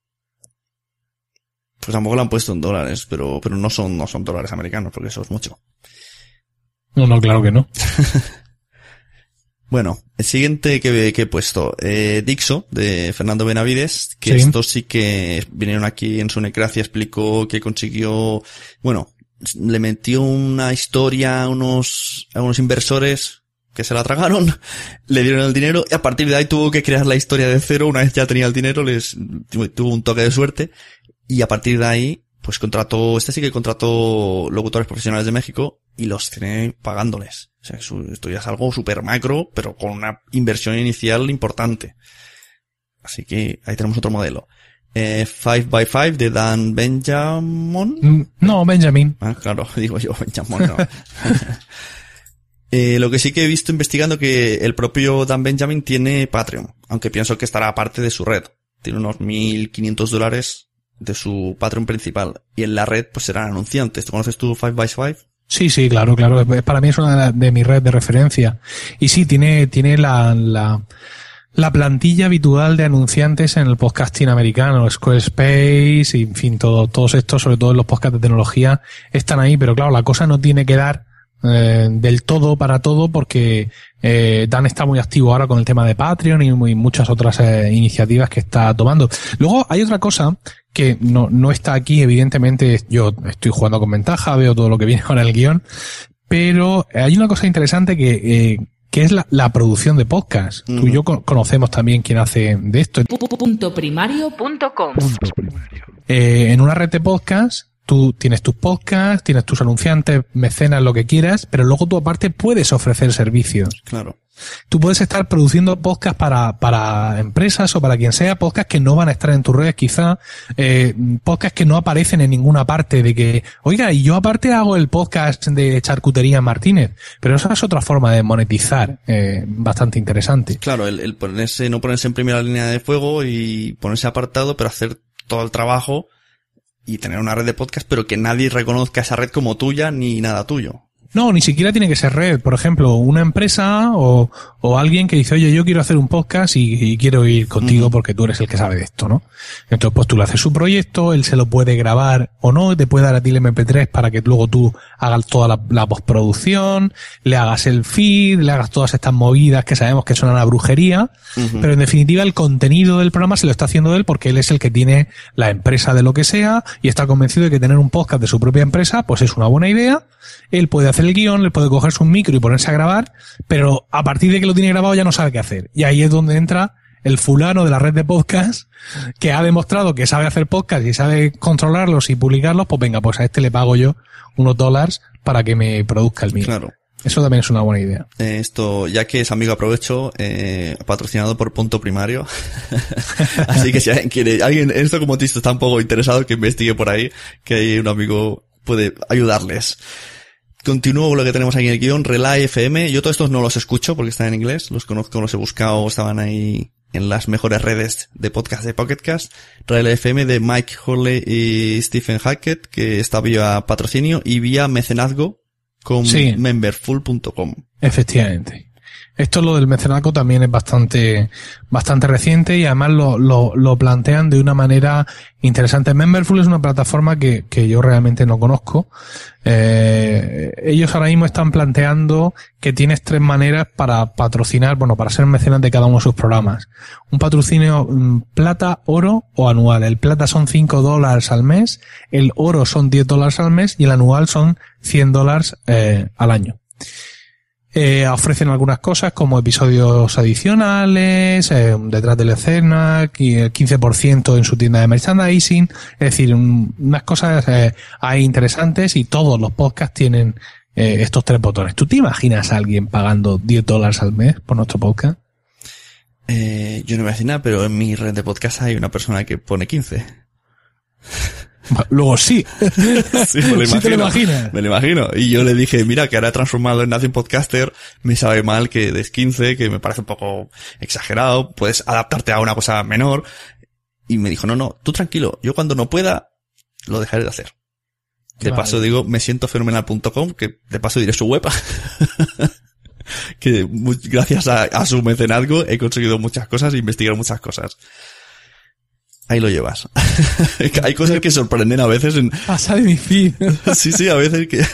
Pues tampoco lo han puesto en dólares, pero, pero no son, no son dólares americanos, porque eso es mucho. No, no, claro que no. Bueno, el siguiente que, que he puesto, eh, Dixo, de Fernando Benavides, que Sí. estos sí que vinieron aquí en su necracia, explicó que consiguió, bueno, le metió una historia a unos, a unos inversores que se la tragaron, le dieron el dinero y a partir de ahí tuvo que crear la historia de cero, una vez ya tenía el dinero, les tu- tuvo un toque de suerte y a partir de ahí, pues contrató, este sí que contrató locutores profesionales de México y los tiene pagándoles. O sea, esto ya es algo súper macro, pero con una inversión inicial importante. Así que ahí tenemos otro modelo. Eh, 5x5 de Dan Benjamin. Mm, No, Benjamin. Ah, claro, digo yo, Benjamin, no. Eh, lo que sí que he visto investigando que el propio Dan Benjamin tiene Patreon, aunque pienso que estará aparte de su red. Tiene unos 1.500 dólares de su Patreon principal. Y en la red pues serán anunciantes. ¿Tú conoces tú 5x5? Sí, sí, claro, claro. Para mí es una de mi red de referencia. Y sí, tiene, tiene la, la, la plantilla habitual de anunciantes en el podcasting americano, Squarespace, y, en fin, todo, todos estos, sobre todo en los podcasts de tecnología, están ahí, pero claro, la cosa no tiene que dar eh, del todo para todo porque eh, Dan está muy activo ahora con el tema de Patreon y, muy- muchas otras eh, iniciativas que está tomando. Luego hay otra cosa que no, no está aquí, evidentemente yo estoy jugando con ventaja, veo todo lo que viene con el guion, pero hay una cosa interesante que, eh, que es la, la producción de podcast. Tú y yo co- conocemos también quién hace de esto. Punto primario punto com. Eh, en una red de podcast, tú tienes tus podcasts, tienes tus anunciantes, mecenas, lo que quieras, pero luego tú aparte puedes ofrecer servicios. Claro. Tú puedes estar produciendo podcast para, para empresas o para quien sea, podcast que no van a estar en tus redes quizá, eh, podcast que no aparecen en ninguna parte de que, oiga, y yo aparte hago el podcast de Charcutería Martínez, pero esa es otra forma de monetizar, eh, bastante interesante. Claro, el, el ponerse, no ponerse en primera línea de fuego y ponerse apartado, pero hacer todo el trabajo y tener una red de podcast, pero que nadie reconozca esa red como tuya ni nada tuyo. No, ni siquiera tiene que ser red. Por ejemplo, una empresa o, o alguien que dice, oye, yo quiero hacer un podcast y, y quiero ir contigo porque tú eres el que sabe de esto, ¿no? Entonces, pues tú le haces su proyecto, él se lo puede grabar o no, te puede dar a ti el MP3 para que luego tú hagas toda la, la postproducción, le hagas el feed, le hagas todas estas movidas que sabemos que son una brujería, pero en definitiva el contenido del programa se lo está haciendo él porque él es el que tiene la empresa de lo que sea y está convencido de que tener un podcast de su propia empresa pues es una buena idea. Él puede hacer el guion, le puede coger su micro y ponerse a grabar, pero a partir de que lo tiene grabado ya no sabe qué hacer. Y ahí es donde entra el fulano de la red de podcast que ha demostrado que sabe hacer podcast y sabe controlarlos y publicarlos, pues venga, pues a este le pago yo unos dólares para que me produzca el mío. Claro. Eso también es una buena idea. Eh, Esto, ya que es amigo aprovecho, eh, patrocinado por Punto Primario. Así que si alguien quiere, alguien, en esto como te está un poco interesado, que investigue por ahí, que hay un amigo puede ayudarles. Continúo con lo que tenemos aquí en el guion, Relay FM. Yo todos estos no los escucho porque están en inglés, los conozco, los he buscado, estaban ahí en las mejores redes de podcast de Pocketcast. Relay FM de Mike Hurley y Stephen Hackett, que está vía patrocinio y vía mecenazgo con Sí. memberful.com. Efectivamente. Esto lo del mecenazgo también es bastante, bastante reciente y además lo, lo, lo plantean de una manera interesante. Memberful es una plataforma que, que yo realmente no conozco. Eh, ellos ahora mismo están planteando que tienes tres maneras para patrocinar, bueno, para ser mecenas de cada uno de sus programas. Un patrocinio mm, plata, oro o anual. El plata son 5 dólares al mes, el oro son 10 dólares al mes y el anual son 100 dólares eh, al año. Eh, ofrecen algunas cosas como episodios adicionales, eh, detrás de la escena, y el 15% en su tienda de merchandising, es decir, un- unas cosas eh, ahí interesantes y todos los podcasts tienen eh, estos tres botones. ¿Tú te imaginas a alguien pagando 10 dólares al mes por nuestro podcast? Eh, yo no decir nada, pero en mi red de podcast hay una persona que pone 15. Luego sí. Sí, me lo Sí te lo imagino. imaginas. Me lo imagino. Y yo le dije, mira, que ahora he transformado en Nazi Podcaster, me sabe mal que des 15, que me parece un poco exagerado, puedes adaptarte a una cosa menor. Y me dijo, no, no, tú tranquilo, yo cuando no pueda, lo dejaré de hacer. De Vale. paso digo, me siento fenomenal.com, que de paso diré su web. que gracias a, a su mecenazgo he conseguido muchas cosas e investigar muchas cosas. Ahí lo llevas. Hay cosas que sorprenden a veces en, Pasa de mi feed. Sí, sí, a veces que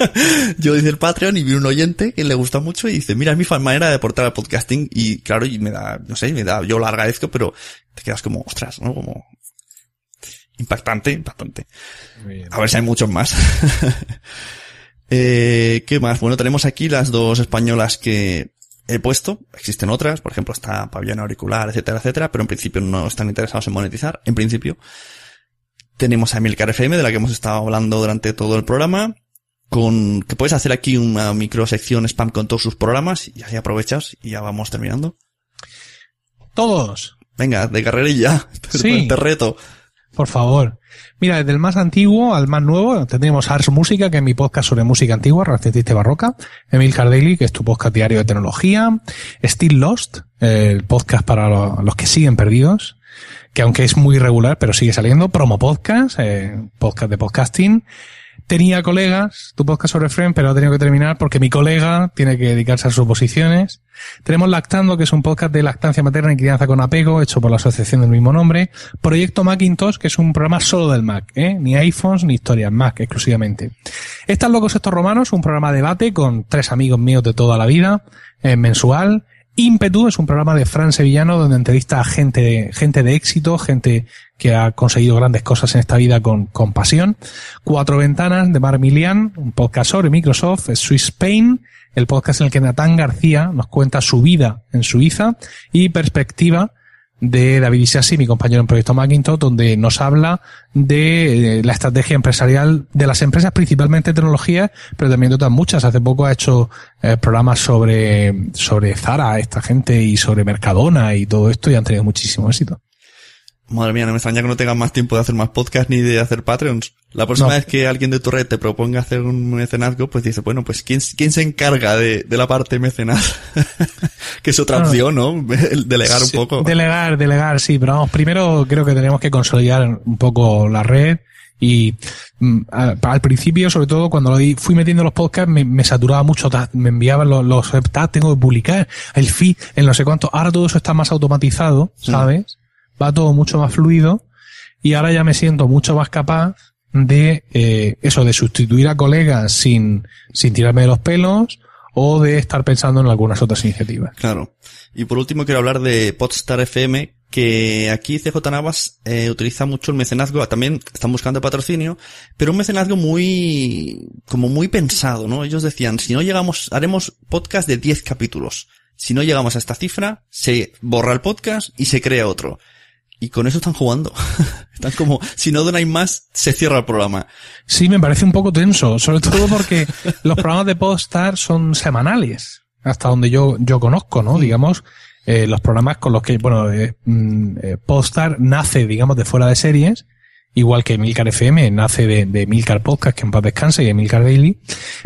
yo hice el Patreon y vi un oyente que le gusta mucho y dice, mira, es mi manera de aportar al podcasting y claro, y me da, no sé, me da, yo lo agradezco, pero te quedas como, ostras, ¿no? Como impactante, impactante. A ver si hay muchos más. eh, ¿qué más? Bueno, tenemos aquí las dos españolas que he puesto. Existen otras, por ejemplo, está Pabellón Auricular, etcétera, etcétera, pero en principio no están interesados en monetizar, en principio. Tenemos a Emilcar FM, de la que hemos estado hablando durante todo el programa, con, que puedes hacer aquí una microsección spam con todos sus programas, y así aprovechas, y ya vamos terminando. Todos. Venga, de carrerilla. Sí. Te reto. Por favor. Mira, desde el más antiguo al más nuevo, tendríamos Ars Música, que es mi podcast sobre música antigua, renacentista y barroca. Emil Cardelli, que es tu podcast diario de tecnología. Still Lost, el podcast para lo- los que siguen perdidos, que aunque es muy irregular, pero sigue saliendo. Promo Podcast, eh, podcast de podcasting. Tenía colegas, tu podcast sobre Friend, pero ha tenido que terminar porque mi colega tiene que dedicarse a sus posiciones. Tenemos Lactando, que es un podcast de lactancia materna y crianza con apego, hecho por la asociación del mismo nombre. Proyecto Macintosh, que es un programa solo del Mac, ¿eh? Ni iPhones ni historias, Mac exclusivamente. Están locos estos romanos, un programa de debate con tres amigos míos de toda la vida, eh, mensual. Ímpetu es un programa de Fran Sevillano donde entrevista a gente, gente de éxito, gente que ha conseguido grandes cosas en esta vida con, con pasión. Cuatro Ventanas de Mar Milian, un podcast sobre Microsoft, Swiss Spain, el podcast en el que Natán García nos cuenta su vida en Suiza y Perspectiva de David Isasi, mi compañero en Proyecto Macintosh, donde nos habla de eh, la estrategia empresarial de las empresas, principalmente tecnología, pero también de otras muchas. Hace poco ha hecho eh, programas sobre, sobre Zara, esta gente, y sobre Mercadona y todo esto, y han tenido muchísimo éxito. Madre mía, no me extraña que no tengas más tiempo de hacer más podcasts ni de hacer Patreons. La próxima No. vez que alguien de tu red te proponga hacer un mecenazgo, pues dice, bueno, pues ¿quién, quién se encarga de, de la parte mecenaz? que es otra opción, ¿no? El delegar un poco. Delegar, delegar, sí, pero vamos, primero creo que tenemos que consolidar un poco la red Y mm, a- al principio, sobre todo, cuando lo di- fui metiendo los podcasts, me, me saturaba mucho. Me enviaban los, los "Ta, tengo que publicar el feed, en no sé cuánto. Ahora todo eso está más automatizado, ¿sabes? Va todo mucho más fluido. Y ahora ya me siento mucho más capaz de eh, eso, de sustituir a colegas sin, sin tirarme de los pelos o de estar pensando en algunas otras iniciativas. Claro. Y por último quiero hablar de Podstar FM, que aquí CJ Navas eh, utiliza mucho el mecenazgo, también están buscando patrocinio, pero un mecenazgo muy, como muy pensado, ¿no? Ellos decían, si no llegamos, haremos podcast de 10 capítulos. Si no llegamos a esta cifra, se borra el podcast y se crea otro. Y con eso están jugando. están como, si no donáis más, se cierra el programa. Sí, me parece un poco tenso, sobre todo porque los programas de Podstar son semanales, hasta donde yo, yo conozco, ¿no? Digamos, eh, los programas con los que, bueno, eh, mm, eh, Podstar nace, digamos, de fuera de series, igual que Milcar FM nace de, de Milcar Podcast, que en paz descanse, y de Milcar Daily,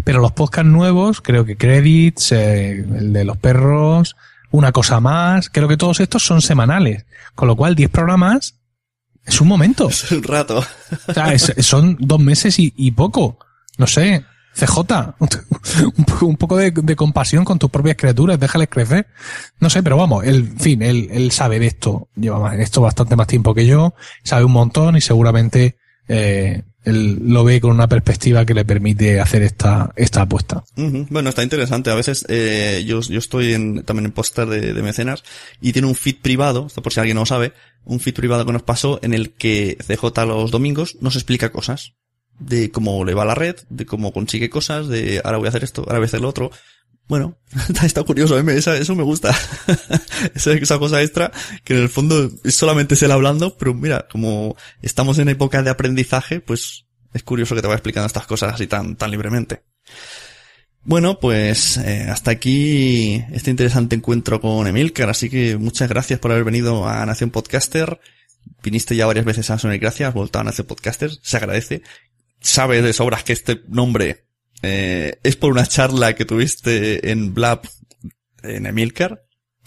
pero los podcasts nuevos, creo que Credits, eh, el de los perros, una cosa más, creo que todos estos son semanales, con lo cual 10 programas es un momento. Es un rato. O sea, es- son dos meses y, y poco. No sé. CJ, un, po- un poco de, de compasión con tus propias criaturas, déjales crecer. No sé, pero vamos, él, en fin, él, él sabe de esto, lleva más, en esto bastante más tiempo que yo, sabe un montón y seguramente eh, él lo ve con una perspectiva que le permite hacer esta, esta apuesta. Bueno, está interesante. A veces eh, yo, yo estoy en, también en póster de, de mecenas y tiene un feed privado, por si alguien no lo sabe, un feed privado que nos pasó en el que CJ los domingos nos explica cosas de cómo le va la red, de cómo consigue cosas, de ahora voy a hacer esto, ahora voy a hacer lo otro. Bueno, está curioso, eso me gusta. esa, esa cosa extra que en el fondo solamente es hablando, pero mira, como estamos en época de aprendizaje, pues es curioso que te vaya explicando estas cosas así tan, tan libremente. Bueno, pues eh, hasta aquí este interesante encuentro con Emilcar, así que muchas gracias por haber venido a Nación Podcaster. Viniste ya varias veces a Sonar Gracias, has vuelto a Nación Podcaster, se agradece. Sabes de sobras que este nombre eh, es por una charla que tuviste en Blab en Emilcar,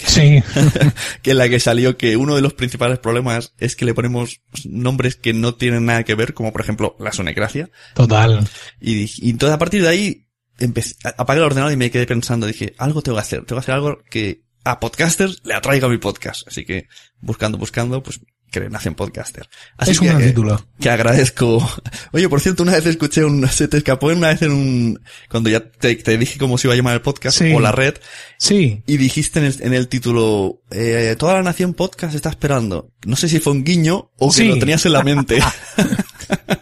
Sí. que en la que salió que uno de los principales problemas es que le ponemos nombres que no tienen nada que ver, como por ejemplo la sonecracia. Total. Y, y entonces a partir de ahí empecé, apagué el ordenador y me quedé pensando, dije, algo tengo que hacer, tengo que hacer algo que a podcasters le atraiga mi podcast. Así que buscando, buscando, pues creé Nación Podcaster. Así Es que, un gran eh, título. que agradezco. Oye, por cierto, una vez escuché un, se te escapó una vez en un, cuando ya te, te dije cómo se iba a llamar el podcast Sí. o la red, Sí. y dijiste en el, en el título, eh, toda la nación podcast está esperando. No sé si fue un guiño o que Sí. lo tenías en la mente.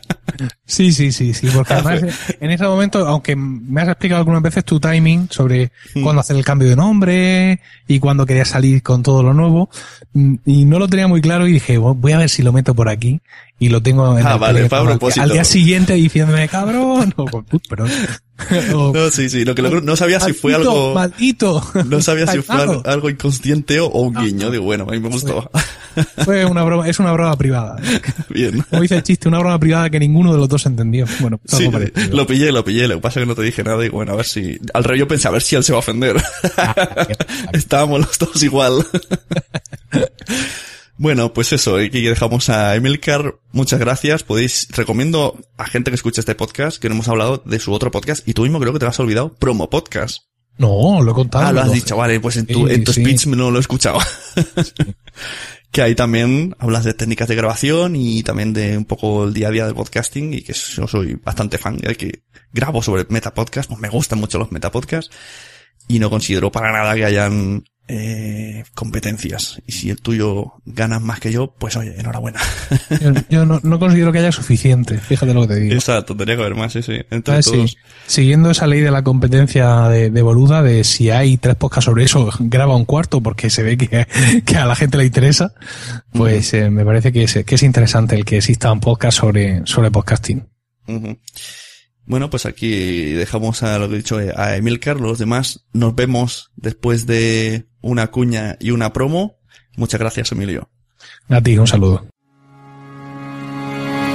Sí, sí, sí, sí, porque además en ese momento, aunque me has explicado algunas veces tu timing sobre cuándo hacer el cambio de nombre y cuándo querías salir con todo lo nuevo, mm, y no lo tenía muy claro y dije, "Bueno, voy a ver si lo meto por aquí y lo tengo en Ah, el vale, teléfono. Al- día siguiente diciéndome, cabrón, o, "Put, perdón. O, no, sí, sí, lo que logró- no sabía si fue "Maldito, algo, Maldito. no sabía si fue algo, algo inconsciente o, un guiño. Digo, bueno, a mí me gustó. Fue una broma, es una broma privada. Bien. Como dice el chiste, una broma privada que ninguno de los dos entendió. Bueno, Sí, parecido. lo pillé, lo pillé. Lo que pasa es que no te dije nada y bueno, a ver si... Al revés yo pensé, a ver si él se va a ofender. Estábamos los dos igual. Bueno, pues eso, aquí dejamos a Emilcar. Muchas gracias. Podéis, recomiendo a gente que escuche este podcast, que no hemos hablado de su otro podcast, y tú mismo creo que te lo has olvidado, Promo Podcast. No, lo he contado. Ah, lo has dicho, vale, pues en tu, Sí, en tu sí. speech no lo he escuchado. que ahí también hablas de técnicas de grabación y también de un poco el día a día del podcasting y que yo soy bastante fan de que grabo sobre metapodcast, pues me gustan mucho los metapodcasts y no considero para nada que hayan eh, competencias. Y si el tuyo ganas más que yo, pues oye, enhorabuena. Yo, yo no, no considero que haya suficiente, fíjate lo que te digo. Exacto, tendría que haber más, sí, sí. Entre Ah, sí. Siguiendo esa ley de la competencia de, de Boluda, de si hay tres podcasts sobre eso, graba un cuarto porque se ve que, que a la gente le interesa, pues eh, me parece que es, que es interesante el que exista un podcast sobre, sobre podcasting. Bueno, pues aquí dejamos a lo que he dicho eh, a Emilcar. Los demás nos vemos después de una cuña y una promo. Muchas gracias, Emilio. A ti, un saludo.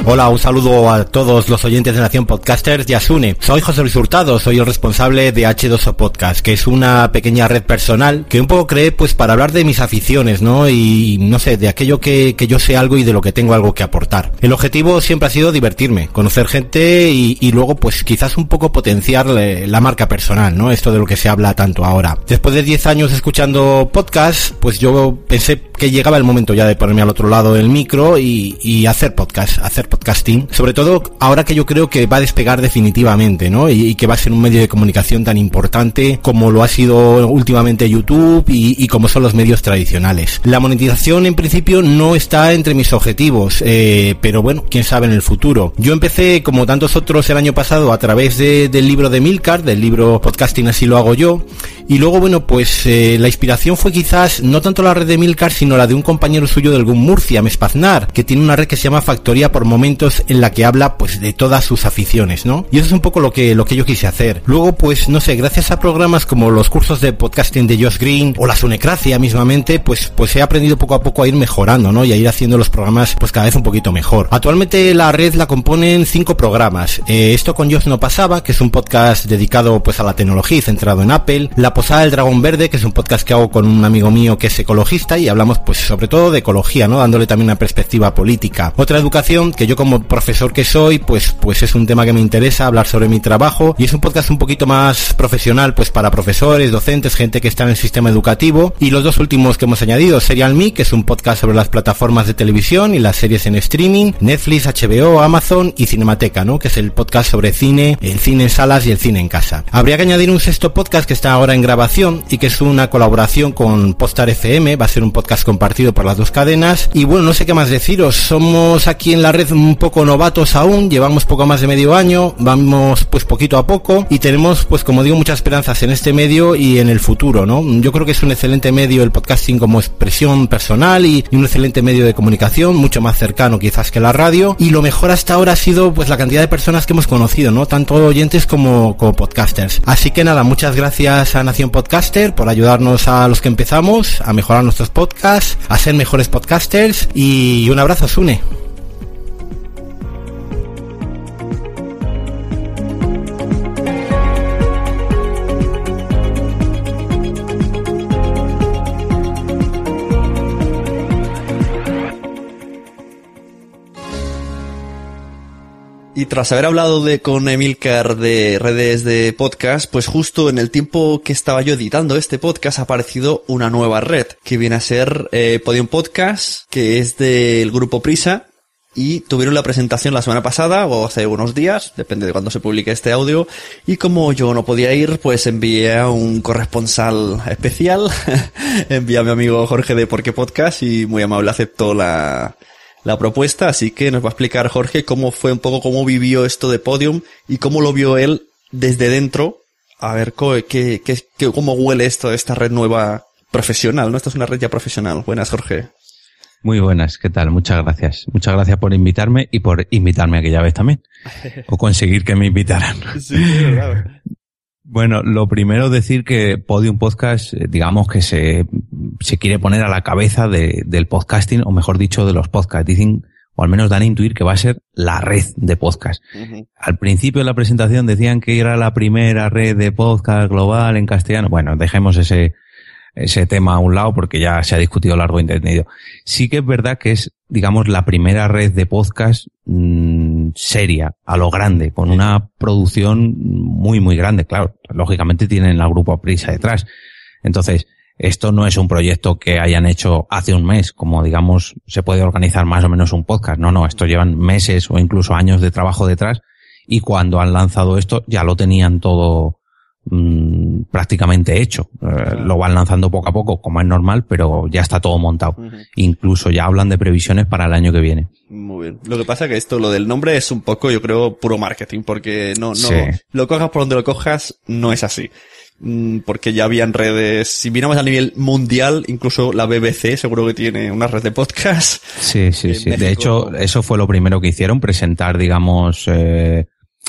Hola, un saludo a todos los oyentes de Nación Podcasters y Asune. Soy José Luis Hurtado, soy el responsable de H2O Podcast, que es una pequeña red personal que un poco creé pues para hablar de mis aficiones, ¿no? Y no sé, de aquello que, que yo sé algo y de lo que tengo algo que aportar. El objetivo siempre ha sido divertirme, conocer gente y, y luego pues quizás un poco potenciar la marca personal, ¿no? Esto de lo que se habla tanto ahora. Después de 10 años escuchando podcast, pues yo pensé llegaba el momento ya de ponerme al otro lado del micro y, hacer podcast, hacer podcasting. Sobre todo ahora que yo creo que va a despegar definitivamente, ¿no? Y, que va a ser un medio de comunicación tan importante como lo ha sido últimamente YouTube y, y como son los medios tradicionales. La monetización en principio no está entre mis objetivos, eh, pero bueno, quién sabe en el futuro. Yo empecé como tantos otros el año pasado a través de, del libro de Milcar, del libro Podcasting así lo hago yo, y luego bueno pues eh, la inspiración fue quizás no tanto la red de Milcar sino la de un compañero suyo del GUM Murcia, Mespaznar, que tiene una red que se llama Factoría por momentos en la que habla pues de todas sus aficiones, ¿no? Y eso es un poco lo que lo que yo quise hacer. Luego pues no sé, gracias a programas como los cursos de podcasting de Josh Green o la Sunecracia mismamente, pues pues he aprendido poco a poco a ir mejorando, ¿no? Y a ir haciendo los programas pues cada vez un poquito mejor. Actualmente la red la componen cinco programas. Eh, esto con Josh no pasaba, que es un podcast dedicado pues a la tecnología y centrado en Apple. La Posada del Dragón Verde, que es un podcast que hago con un amigo mío que es ecologista y hablamos pues sobre todo de ecología, ¿no? Dándole también una perspectiva política. Otra educación que yo como profesor que soy, pues pues es un tema que me interesa hablar sobre mi trabajo y es un podcast un poquito más profesional pues para profesores, docentes, gente que está en el sistema educativo y los dos últimos que hemos añadido, Serial Me, que es un podcast sobre las plataformas de televisión y las series en streaming, Netflix, HBO, Amazon y Cinemateca, ¿no? Que es el podcast sobre cine, el cine en salas y el cine en casa. Habría que añadir un sexto podcast que está ahora en grabación y que es una colaboración con Postar FM, va a ser un podcast compartido por las dos cadenas. Y bueno, no sé qué más deciros, somos aquí en la red un poco novatos aún, llevamos poco más de medio año, vamos pues poquito a poco. Y tenemos pues como digo muchas esperanzas en este medio y en el futuro, ¿no? Yo creo que es un excelente medio el podcasting como expresión personal y, y un excelente medio de comunicación, mucho más cercano quizás que la radio. Y lo mejor hasta ahora ha sido pues la cantidad de personas que hemos conocido, ¿no? Tanto oyentes como, como podcasters. Así que nada, muchas gracias a Nación Podcaster por ayudarnos a los que empezamos, a mejorar nuestros podcasts, ser mejores podcasters y un abrazo, Sune. Y tras haber hablado de, con Emilcar de redes de podcast, pues justo en el tiempo que estaba yo editando este podcast ha aparecido una nueva red, que viene a ser eh, Podium Podcast, que es del grupo Prisa, y tuvieron la presentación la semana pasada o hace unos días, depende de cuándo se publique este audio, y como yo no podía ir, pues envié a un corresponsal especial, envié a mi amigo Jorge de Porque Podcast y muy amable aceptó la, la propuesta, así que nos va a explicar Jorge cómo fue un poco cómo vivió esto de Podium y cómo lo vio él desde dentro, a ver qué, qué, qué, cómo huele esto de esta red nueva profesional, ¿no? Esta es una red ya profesional. Buenas, Jorge. Muy buenas, ¿qué tal? Muchas gracias. Muchas gracias por invitarme y por invitarme aquella vez también. o conseguir que me invitaran. Sí, verdad. Bueno, lo primero decir que Podium Podcast, eh, digamos que se, se quiere poner a la cabeza de, del podcasting, o mejor dicho, de los podcasts. Dicen, o al menos dan a intuir que va a ser la red de podcast. Al principio de la presentación decían que era la primera red de podcast global en castellano. Bueno, dejemos ese, ese tema a un lado porque ya se ha discutido largo y entendido. Sí que es verdad que es, digamos, la primera red de podcast mm, seria, a lo grande, con una producción muy, muy grande. Claro, lógicamente tienen al grupo Prisa detrás. Entonces, esto no es un proyecto que hayan hecho hace un mes, como digamos se puede organizar más o menos un podcast. No, no, esto llevan meses o incluso años de trabajo detrás y cuando han lanzado esto ya lo tenían todo mm, prácticamente hecho. Eh, lo van lanzando poco a poco, como es normal, pero ya está todo montado. Incluso ya hablan de previsiones para el año que viene. Muy bien. Lo que pasa que esto, lo del nombre es un poco, yo creo, puro marketing, porque no, no, Sí. lo cojas por donde lo cojas, no es así. Mm, Porque ya habían redes, si miramos a nivel mundial, incluso la BBC seguro que tiene una red de podcast. Sí, sí, sí. De hecho, eso fue lo primero que hicieron, presentar, digamos, eh,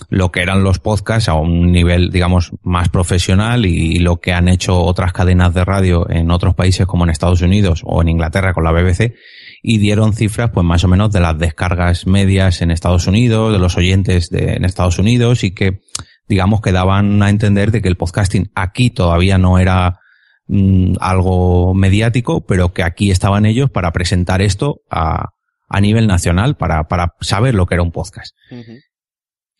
lo que eran los podcasts a un nivel, digamos, más profesional y, lo que han hecho otras cadenas de radio en otros países como en Estados Unidos o en Inglaterra con la BBC. y dieron cifras pues más o menos de las descargas medias en Estados Unidos, de los oyentes de, en Estados Unidos y que digamos que daban a entender de que el podcasting aquí todavía no era mm, algo mediático, pero que aquí estaban ellos para presentar esto a, a nivel nacional, para, para saber lo que era un podcast.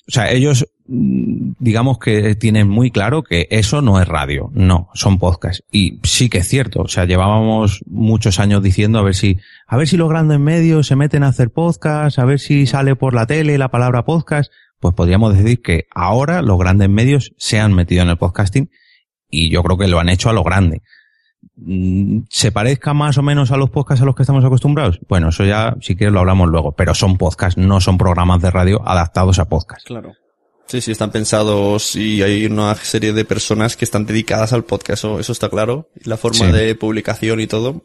O sea, ellos, mm, digamos que tienen muy claro que eso no es radio, no, son podcasts. Y sí que es cierto, o sea, llevábamos muchos años diciendo a ver si, a ver si los grandes medios se meten a hacer podcast, a ver si sale por la tele la palabra podcast. Pues podríamos decir que ahora los grandes medios se han metido en el podcasting y yo creo que lo han hecho a lo grande. Mm, ¿Se parezca más o menos a los podcasts a los que estamos acostumbrados? Bueno, eso ya, si quieres, lo hablamos luego, pero son podcasts, no son programas de radio adaptados a podcast. Claro. Sí, sí, están pensados y hay una serie de personas que están dedicadas al podcast, eso, está claro. La forma Sí. de publicación y todo.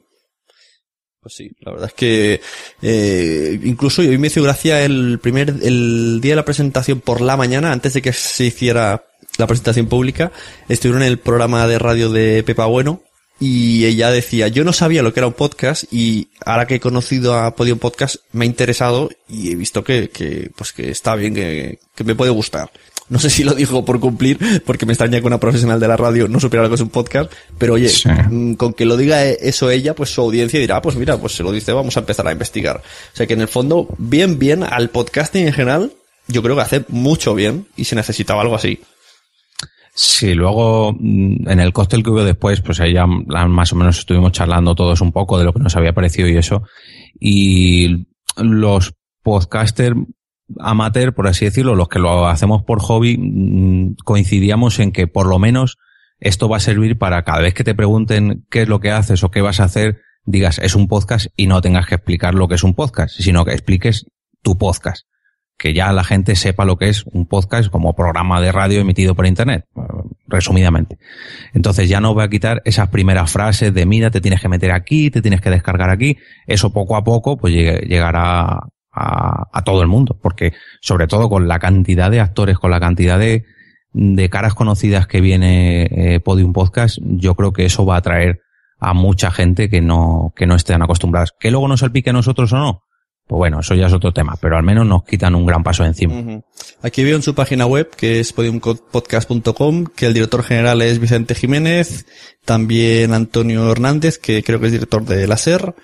Pues sí, la verdad es que eh, incluso hoy me hizo gracia el primer, el día de la presentación por la mañana, antes de que se hiciera la presentación pública, estuvieron en el programa de radio de Pepa Bueno y ella decía, yo no sabía lo que era un podcast y ahora que he conocido a Podium Podcast me ha interesado y he visto que, que pues que está bien, que, que me puede gustar. No sé si lo dijo por cumplir, porque me extraña que una profesional de la radio no supiera lo que es un podcast, pero oye, Sí. mm, con que lo diga eso ella, pues su audiencia dirá, "Ah, pues mira, pues se lo dice, vamos a empezar a investigar. O sea que en el fondo, bien, bien, al podcasting en general, yo creo que hace mucho bien y se necesitaba algo así. Sí, luego mm, en el cóctel que hubo después, pues ahí ya más o menos estuvimos charlando todos un poco de lo que nos había parecido y eso. Y los podcasters amateur, por así decirlo, los que lo hacemos por hobby, mm, coincidíamos en que por lo menos esto va a servir para cada vez que te pregunten qué es lo que haces o qué vas a hacer, digas es un podcast y no tengas que explicar lo que es un podcast, sino que expliques tu podcast que ya la gente sepa lo que es un podcast como programa de radio emitido por internet, resumidamente. Entonces ya no voy a quitar esas primeras frases de mira, te tienes que meter aquí, te tienes que descargar aquí. Eso poco a poco pues llegará a, a todo el mundo, porque sobre todo con la cantidad de actores, con la cantidad de, de caras conocidas que viene eh, Podium Podcast, yo creo que eso va a atraer a mucha gente que no, que no estén acostumbradas. Que luego nos salpique a nosotros o no, pues bueno, eso ya es otro tema, pero al menos nos quitan un gran paso encima. Aquí veo en su página web, que es podiumpodcast.com, que el director general es Vicente Jiménez, también Antonio Hernández, que creo que es director de la SER,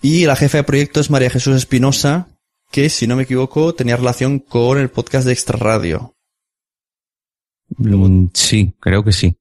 y la jefa de proyecto es María Jesús Espinosa, que si no me equivoco tenía relación con el podcast de Extra Radio. Mm, Sí, creo que sí.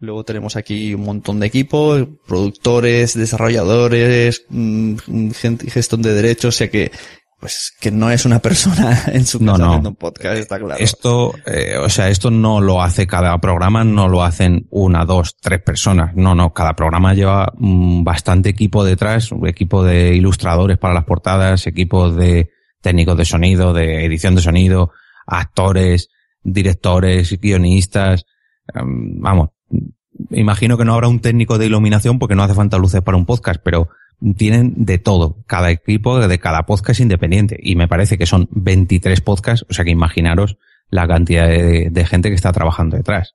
Luego tenemos aquí un montón de equipos, productores, desarrolladores, mm, gente, gestión de derechos, o sea que, pues, que no es una persona en su casa no. haciendo un podcast, está claro. Esto, eh, o sea, esto no lo hace cada programa, no lo hacen una, dos, tres personas. No, no, cada programa lleva mm, bastante equipo detrás, un equipo de ilustradores para las portadas, equipos de técnicos de sonido, de edición de sonido, actores, directores, guionistas, em, vamos, imagino que no habrá un técnico de iluminación porque no hace falta luces para un podcast, pero tienen de todo, cada equipo de cada podcast independiente. Y me parece que son 23 podcasts, o sea que imaginaros la cantidad de, de gente que está trabajando detrás.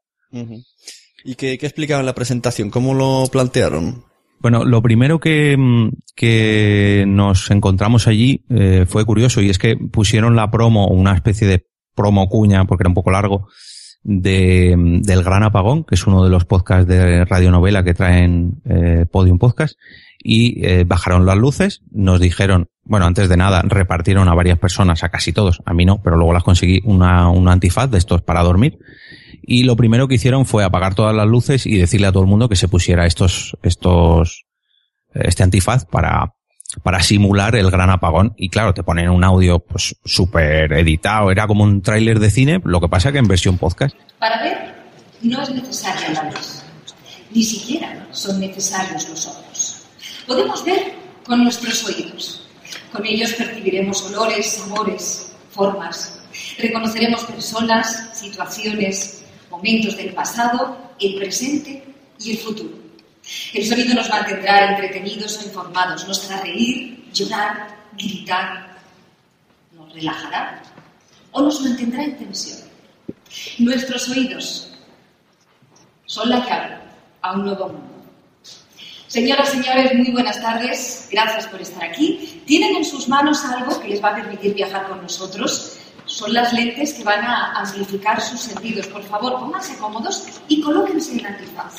¿Y qué, qué explicaban en la presentación? ¿Cómo lo plantearon? Bueno, lo primero que, mm, que nos encontramos allí eh, fue curioso y es que pusieron la promo, una especie de promo cuña, porque era un poco largo, de, del Gran Apagón, que es uno de los podcasts de radionovela que traen eh, Podium Podcast, y eh, bajaron las luces, nos dijeron, bueno, antes de nada, repartieron a varias personas, a casi todos, a mí no, pero luego las conseguí una, un antifaz de estos para dormir, y lo primero que hicieron fue apagar todas las luces y decirle a todo el mundo que se pusiera estos, estos, este antifaz para, para simular el gran apagón. Y claro, te ponen un audio pues súper editado, era como un tráiler de cine, lo que pasa que en versión podcast. Para ver, no es necesaria la luz. Ni siquiera son necesarios los ojos. Podemos ver con nuestros oídos. Con ellos percibiremos olores, sabores, formas. Reconoceremos personas, situaciones, momentos del pasado, el presente y el futuro. El sonido nos mantendrá entretenidos o informados, nos hará reír, llorar, gritar, nos relajará o nos mantendrá en tensión. Nuestros oídos son la llave a un nuevo mundo. Señoras, señores, muy buenas tardes. Gracias por estar aquí. Tienen en sus manos algo que les va a permitir viajar con nosotros. Son las lentes que van a amplificar sus sentidos. Por favor, pónganse cómodos y colóquense en antifaz.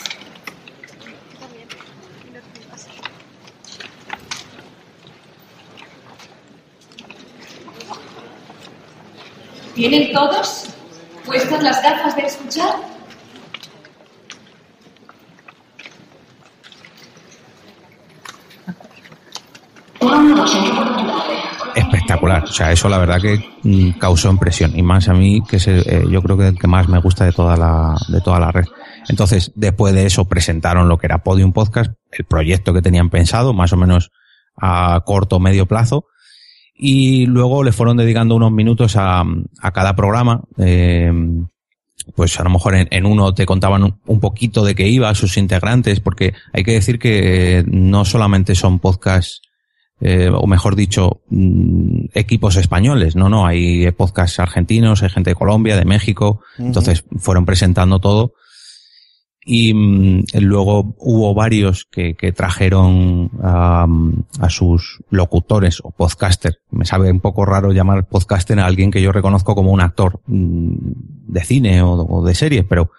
¿Tienen todos puestas las gafas de escuchar? Espectacular. O sea, eso la verdad que mm, causó impresión. Y más a mí, que es el, eh, yo creo que el que más me gusta de toda la, de toda la red. Entonces, después de eso presentaron lo que era Podium Podcast, el proyecto que tenían pensado, más o menos a corto o medio plazo. Y luego le fueron dedicando unos minutos a, a cada programa. Eh, pues a lo mejor en, en uno te contaban un, poquito de qué iba, sus integrantes, porque hay que decir que no solamente son podcasts eh, o mejor dicho, mm, equipos españoles. No, no, hay podcasts argentinos, hay gente de Colombia, de México. Entonces fueron presentando todo. Y mm, luego hubo varios que, que trajeron am, a sus locutores o podcaster. Me sabe un poco raro llamar podcaster a alguien que yo reconozco como un actor mm, de cine o, o de series, pero,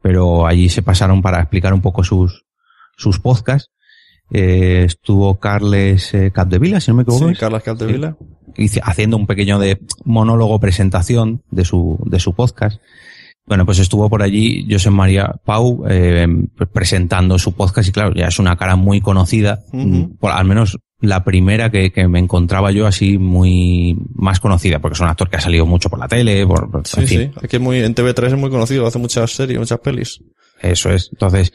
pero allí se pasaron para explicar un poco sus, sus podcasts. Eh, estuvo Carles eh, Capdevila, si no me equivoco. Sí, ¿es? Carlos Capdevila. haciendo un pequeño de monólogo presentación de su, de su podcast. Bueno, pues estuvo por allí José María Pau eh, presentando su podcast y claro, ya es una cara muy conocida, mm, por, al menos la primera que, que me encontraba yo así muy más conocida, porque es un actor que ha salido mucho por la tele, por, por- Sí, en fin. sí. Aquí es muy, en TV3 es muy conocido, hace muchas series, muchas pelis. Eso es. Entonces,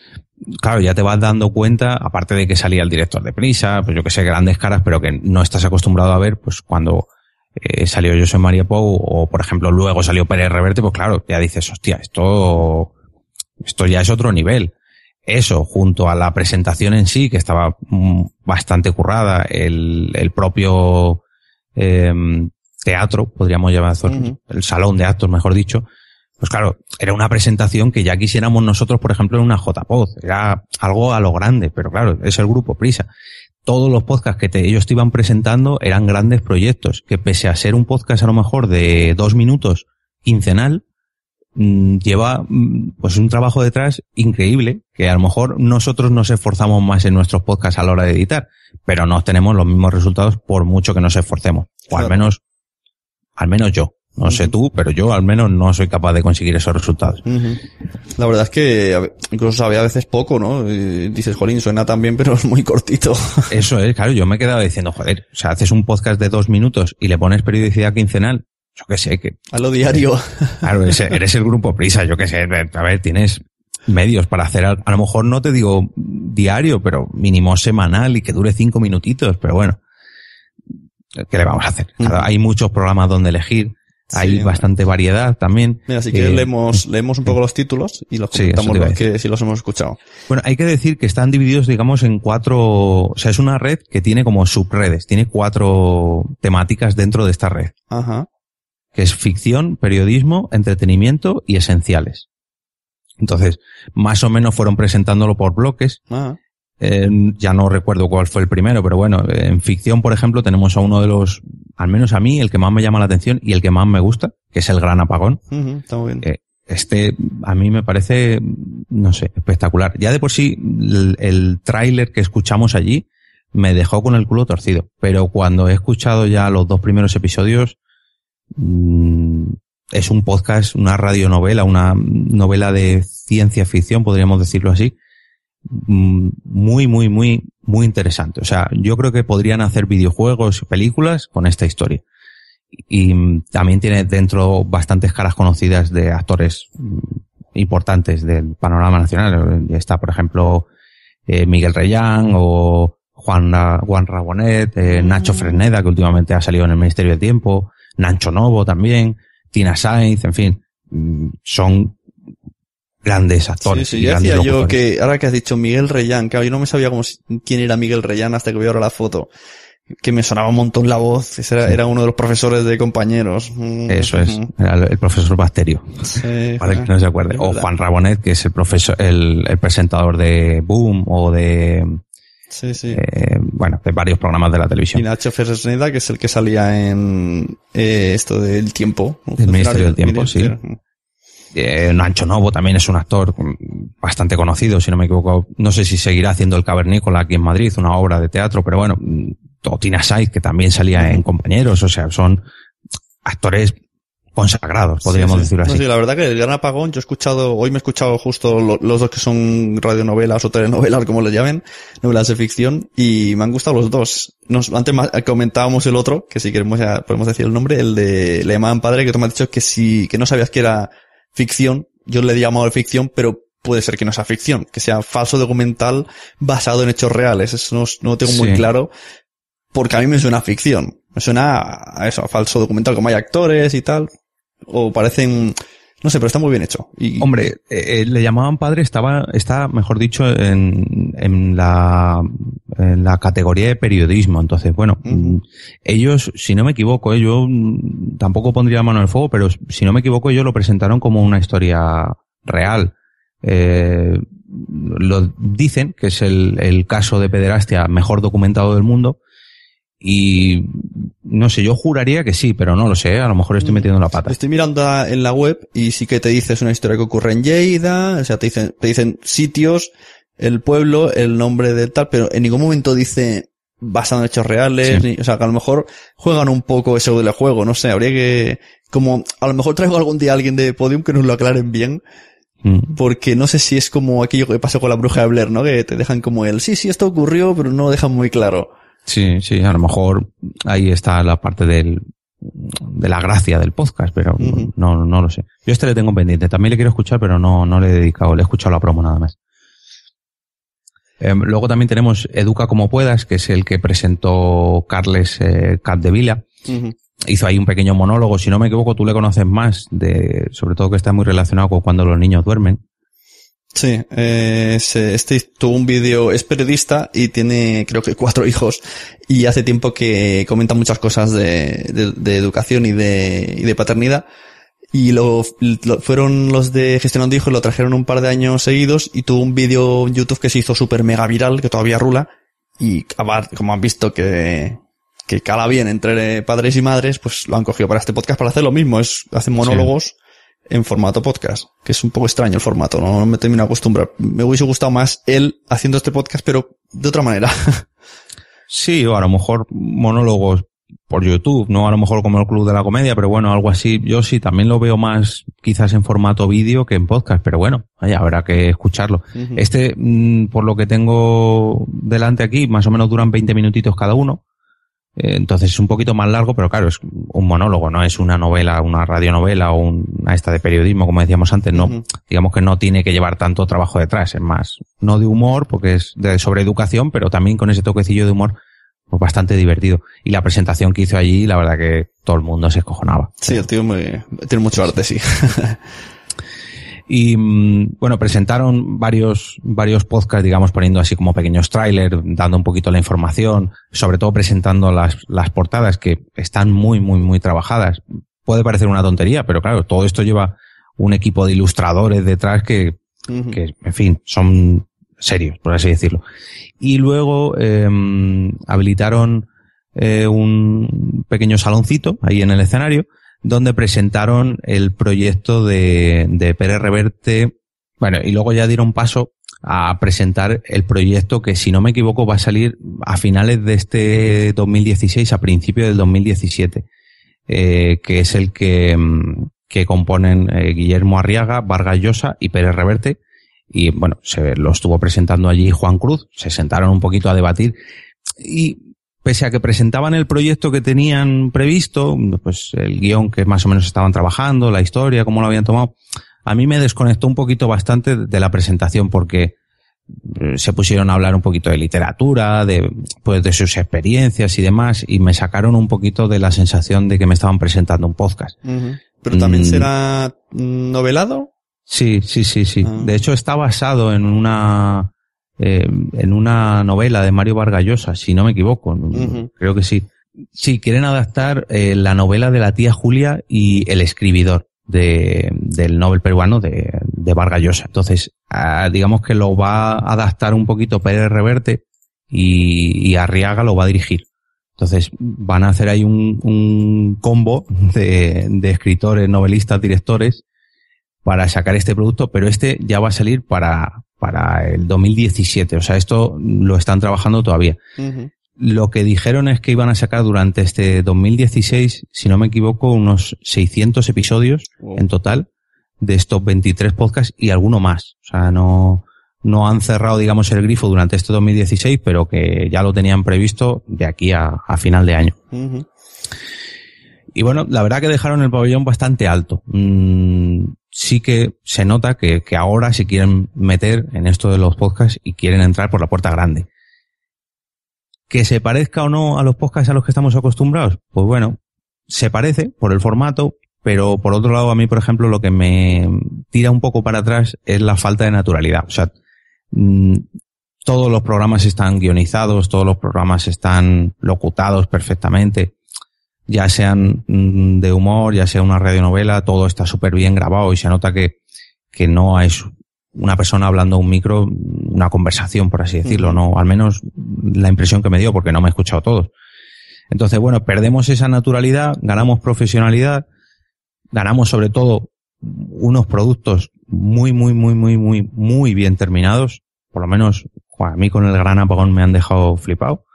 claro, ya te vas dando cuenta, aparte de que salía el director de prisa, pues yo que sé, grandes caras, pero que no estás acostumbrado a ver, pues cuando eh, salió José María Pou, o por ejemplo luego salió Pérez Reverte, pues claro, ya dices, hostia, esto, esto ya es otro nivel. Eso, junto a la presentación en sí, que estaba mm, bastante currada, el, el propio em, teatro, podríamos llamar, Ujú. el salón de actos, mejor dicho, pues claro, era una presentación que ya quisiéramos nosotros, por ejemplo, en una JPod. Era algo a lo grande, pero claro, es el grupo Prisa. Todos los podcasts que te- ellos te iban presentando eran grandes proyectos, que pese a ser un podcast a lo mejor de dos minutos quincenal, mm, lleva mm, pues un trabajo detrás increíble, que a lo mejor nosotros nos esforzamos más en nuestros podcasts a la hora de editar, pero no obtenemos los mismos resultados por mucho que nos esforcemos. O al menos, al menos yo. No sé tú, pero yo al menos no soy capaz de conseguir esos resultados. La verdad es que incluso sabe a veces poco, ¿no? Y dices, jolín, suena tan bien, pero es muy cortito. Eso es, claro, yo me he quedado diciendo, joder, o sea, haces un podcast de dos minutos y le pones periodicidad quincenal, yo qué sé, que, A lo diario. claro, eres, eres el grupo Prisa, yo qué sé, a ver, tienes medios para hacer, a lo mejor no te digo diario, pero mínimo semanal y que dure cinco minutitos, pero bueno, ¿qué le vamos a hacer? Claro, hay muchos programas donde elegir, hay Sí, bastante variedad también. Mira, si quieres Eh, leemos, leemos un poco los títulos y los Sí, comentamos los que si los hemos escuchado. Bueno, hay que decir que están divididos, digamos, en cuatro, o sea, es una red que tiene como subredes, tiene cuatro temáticas dentro de esta red, Ajá. que es ficción, periodismo, entretenimiento y esenciales. Entonces, más o menos fueron presentándolo por bloques. Ajá. Eh, ya no recuerdo cuál fue el primero, pero bueno, en ficción, por ejemplo, tenemos a uno de los, al menos a mí, el que más me llama la atención y el que más me gusta, que es el Gran Apagón. Ujú, Está muy bien. Eh, este a mí me parece, no sé, espectacular. Ya de por sí, el, el tráiler que escuchamos allí me dejó con el culo torcido. Pero cuando he escuchado ya los dos primeros episodios, mm, es un podcast, una radionovela, una novela de ciencia ficción, podríamos decirlo así, mm, muy, muy, muy, muy interesante. O sea, yo creo que podrían hacer videojuegos y películas con esta historia. Y también tiene dentro bastantes caras conocidas de actores mm, importantes del panorama nacional. Está, por ejemplo, eh, Miguel Reyán o Juan, Juan Rabonet, eh, Nacho Fresneda, que últimamente ha salido en el Ministerio del Tiempo, Nancho Novo también, Tina Sainz, en fin, mm, son grandes Sí, actores. sí, y yo grandes decía yo que, ahora que has dicho Miguel Reyán, claro, yo no me sabía cómo, quién era Miguel Reyán hasta que vi ahora la foto. Que me sonaba un montón la voz. Ese era, era uno de los profesores de compañeros. Mm, Eso es, ujú. era el, el profesor Bacterio. Sí, Para el que no se acuerde. O. Juan Rabonet, que es el profesor, el, el presentador de Boom o de Sí, sí. eh, bueno, de varios programas de la Y televisión. Nacho Fresneda, que es el que salía en eh, esto del tiempo. Del Ministerio del Tiempo, sí. Eh, Nacho Novo también es un actor bastante conocido, si no me equivoco. No sé si seguirá haciendo El Cavernícola aquí en Madrid, una obra de teatro, pero bueno, mm, o Tina Saiz, que también salía en Compañeros, o sea, son actores consagrados, podríamos Sí, sí. decirlo No, así. sí, la verdad que el Gran Apagón, yo he escuchado, hoy me he escuchado justo lo- los dos que son radionovelas o telenovelas, como le llamen, novelas de ficción, y me han gustado los dos. Nos, antes comentábamos el otro, que si queremos ya podemos decir el nombre, el de Le padre, que tú me has dicho que si, que no sabías que era ficción, yo le he llamado ficción, pero puede ser que no sea ficción, que sea falso documental basado en hechos reales. Eso no, no lo tengo muy Sí. claro, porque a mí me suena a ficción. Me suena a eso, a falso documental, como hay actores y tal. O parecen, no sé, pero está muy bien hecho. Y, Hombre, eh, eh, le llamaban padre, estaba, está, mejor dicho, en, en la, en la categoría de periodismo. Entonces, bueno, mm, ellos, si no me equivoco, eh, yo mm, tampoco pondría la mano en el fuego, pero si no me equivoco, ellos lo presentaron como una historia real. Eh, lo dicen que es el, el caso de pederastia mejor documentado del mundo. Y no sé, yo juraría que sí, pero no lo sé, a lo mejor estoy metiendo la pata. Estoy mirando en la web y sí que te dice es una historia que ocurre en Lleida, o sea, te dicen, te dicen sitios, el pueblo, el nombre de tal, pero en ningún momento dice basado en hechos reales, Sí. ni- o sea, que a lo mejor juegan un poco eso del juego, no sé, habría que, como, a lo mejor traigo algún día a alguien de Podium que nos lo aclaren bien, Mm. porque no sé si es como aquello que pasó con la bruja de Blair, ¿no? Que te dejan como el, sí, sí, esto ocurrió, pero no lo dejan muy claro. Sí, sí, a lo mejor ahí está la parte del, de la gracia del podcast, pero no, no lo sé. Yo este le tengo pendiente, también le quiero escuchar, pero no, no le he dedicado, le he escuchado la promo nada más. Em, luego también tenemos Educa como puedas, que es el que presentó Carles eh, Capdevila. Hizo ahí un pequeño monólogo, si no me equivoco, tú le conoces más, de, sobre todo que está muy relacionado con cuando los niños duermen. Sí, eh, se- este tuvo un vídeo, es periodista y tiene creo que cuatro hijos y hace tiempo que comenta muchas cosas de, de, de educación y de, y de paternidad. Y lo, lo- fueron los de gestionando hijos, lo trajeron un par de años seguidos y tuvo un vídeo en YouTube que se hizo súper mega viral, que todavía rula. Y como han visto que, que cala bien entre padres y madres, pues lo han cogido para este podcast para hacer lo mismo, es, hacen monólogos en formato podcast, que es un poco extraño el formato, no, me termino de acostumbrar. Me hubiese gustado más él haciendo este podcast, pero de otra manera. Sí, o a lo mejor monólogos por YouTube, no a lo mejor como el Club de la Comedia, pero bueno, algo así. Yo sí también lo veo más quizás en formato vídeo que en podcast, pero bueno, ahí habrá que escucharlo. Este, mm, por lo que tengo delante aquí, más o menos duran 20 minutitos cada uno. Eh, Entonces es un poquito más largo, pero claro, es un monólogo, no es una novela, una radionovela o una esta de periodismo, como decíamos antes, no, digamos que no tiene que llevar tanto trabajo detrás, es más, no de humor, porque es de, sobre educación, pero también con ese toquecillo de humor, pues bastante divertido. Y la presentación que hizo allí, la verdad que todo el mundo se escojonaba. Sí, el tío me- tiene mucho arte, sí. Y mm, bueno, presentaron varios, varios podcasts, digamos, poniendo así como pequeños trailers, dando un poquito la información, sobre todo presentando las, las portadas que están muy, muy, muy trabajadas. Puede parecer una tontería, pero claro, todo esto lleva un equipo de ilustradores detrás que, que en fin, son serios, por así decirlo. Y luego eh, habilitaron eh, un pequeño saloncito ahí en el escenario donde presentaron el proyecto de, de Pérez Reverte. Bueno, y luego ya dieron paso a presentar el proyecto que, si no me equivoco, va a salir a finales de este 2016, a principios del 2017, eh, que es el que, mm, que componen eh, Guillermo Arriaga, Vargas Llosa y Pérez Reverte. Y bueno, se lo estuvo presentando allí Juan Cruz, se sentaron un poquito a debatir y pese a que presentaban el proyecto que tenían previsto, pues el guion que más o menos estaban trabajando, la historia, cómo lo habían tomado, a mí me desconectó un poquito bastante de la presentación porque eh, se pusieron a hablar un poquito de literatura, de, pues de sus experiencias y demás, y me sacaron un poquito de la sensación de que me estaban presentando un podcast. Pero también Mm. será novelado. Sí, sí, sí, sí. Ah. De hecho, está basado en una eh, en una novela de Mario Vargas Llosa, si no me equivoco. Creo que sí. Sí, quieren adaptar eh, la novela de la tía Julia y El escribidor de, del Nobel peruano de, de Vargas Llosa. Entonces, ah, digamos que lo va a adaptar un poquito Pérez Reverte y, y Arriaga lo va a dirigir. Entonces van a hacer ahí un, un combo de, de escritores, novelistas, directores para sacar este producto, pero este ya va a salir para, para el 2017. O sea, esto lo están trabajando todavía. Lo que dijeron es que iban a sacar durante este 2016, si no me equivoco, unos 600 episodios en total de estos 23 podcasts y alguno más. O sea, no, no han cerrado, digamos, el grifo durante este 2016, pero que ya lo tenían previsto de aquí a, a final de año. Y bueno, la verdad que dejaron el pabellón bastante alto. Mm, sí que se nota que, que, ahora se quieren meter en esto de los podcasts y quieren entrar por la puerta grande. Que se parezca o no a los podcasts a los que estamos acostumbrados, pues bueno, se parece por el formato, pero por otro lado a mí, por ejemplo, lo que me tira un poco para atrás es la falta de naturalidad. O sea, mmm, todos los programas están guionizados, todos los programas están locutados perfectamente ya sean mm, de humor, ya sea una radionovela, todo está súper bien grabado y se nota que, que no es una persona hablando a un micro, una conversación, por así decirlo, no, al menos la impresión que me dio, porque no me he escuchado todos. Entonces, bueno, perdemos esa naturalidad, ganamos profesionalidad, ganamos sobre todo unos productos muy, muy, muy, muy, muy, muy bien terminados. Por lo menos a mí con el gran apagón me han dejado flipado.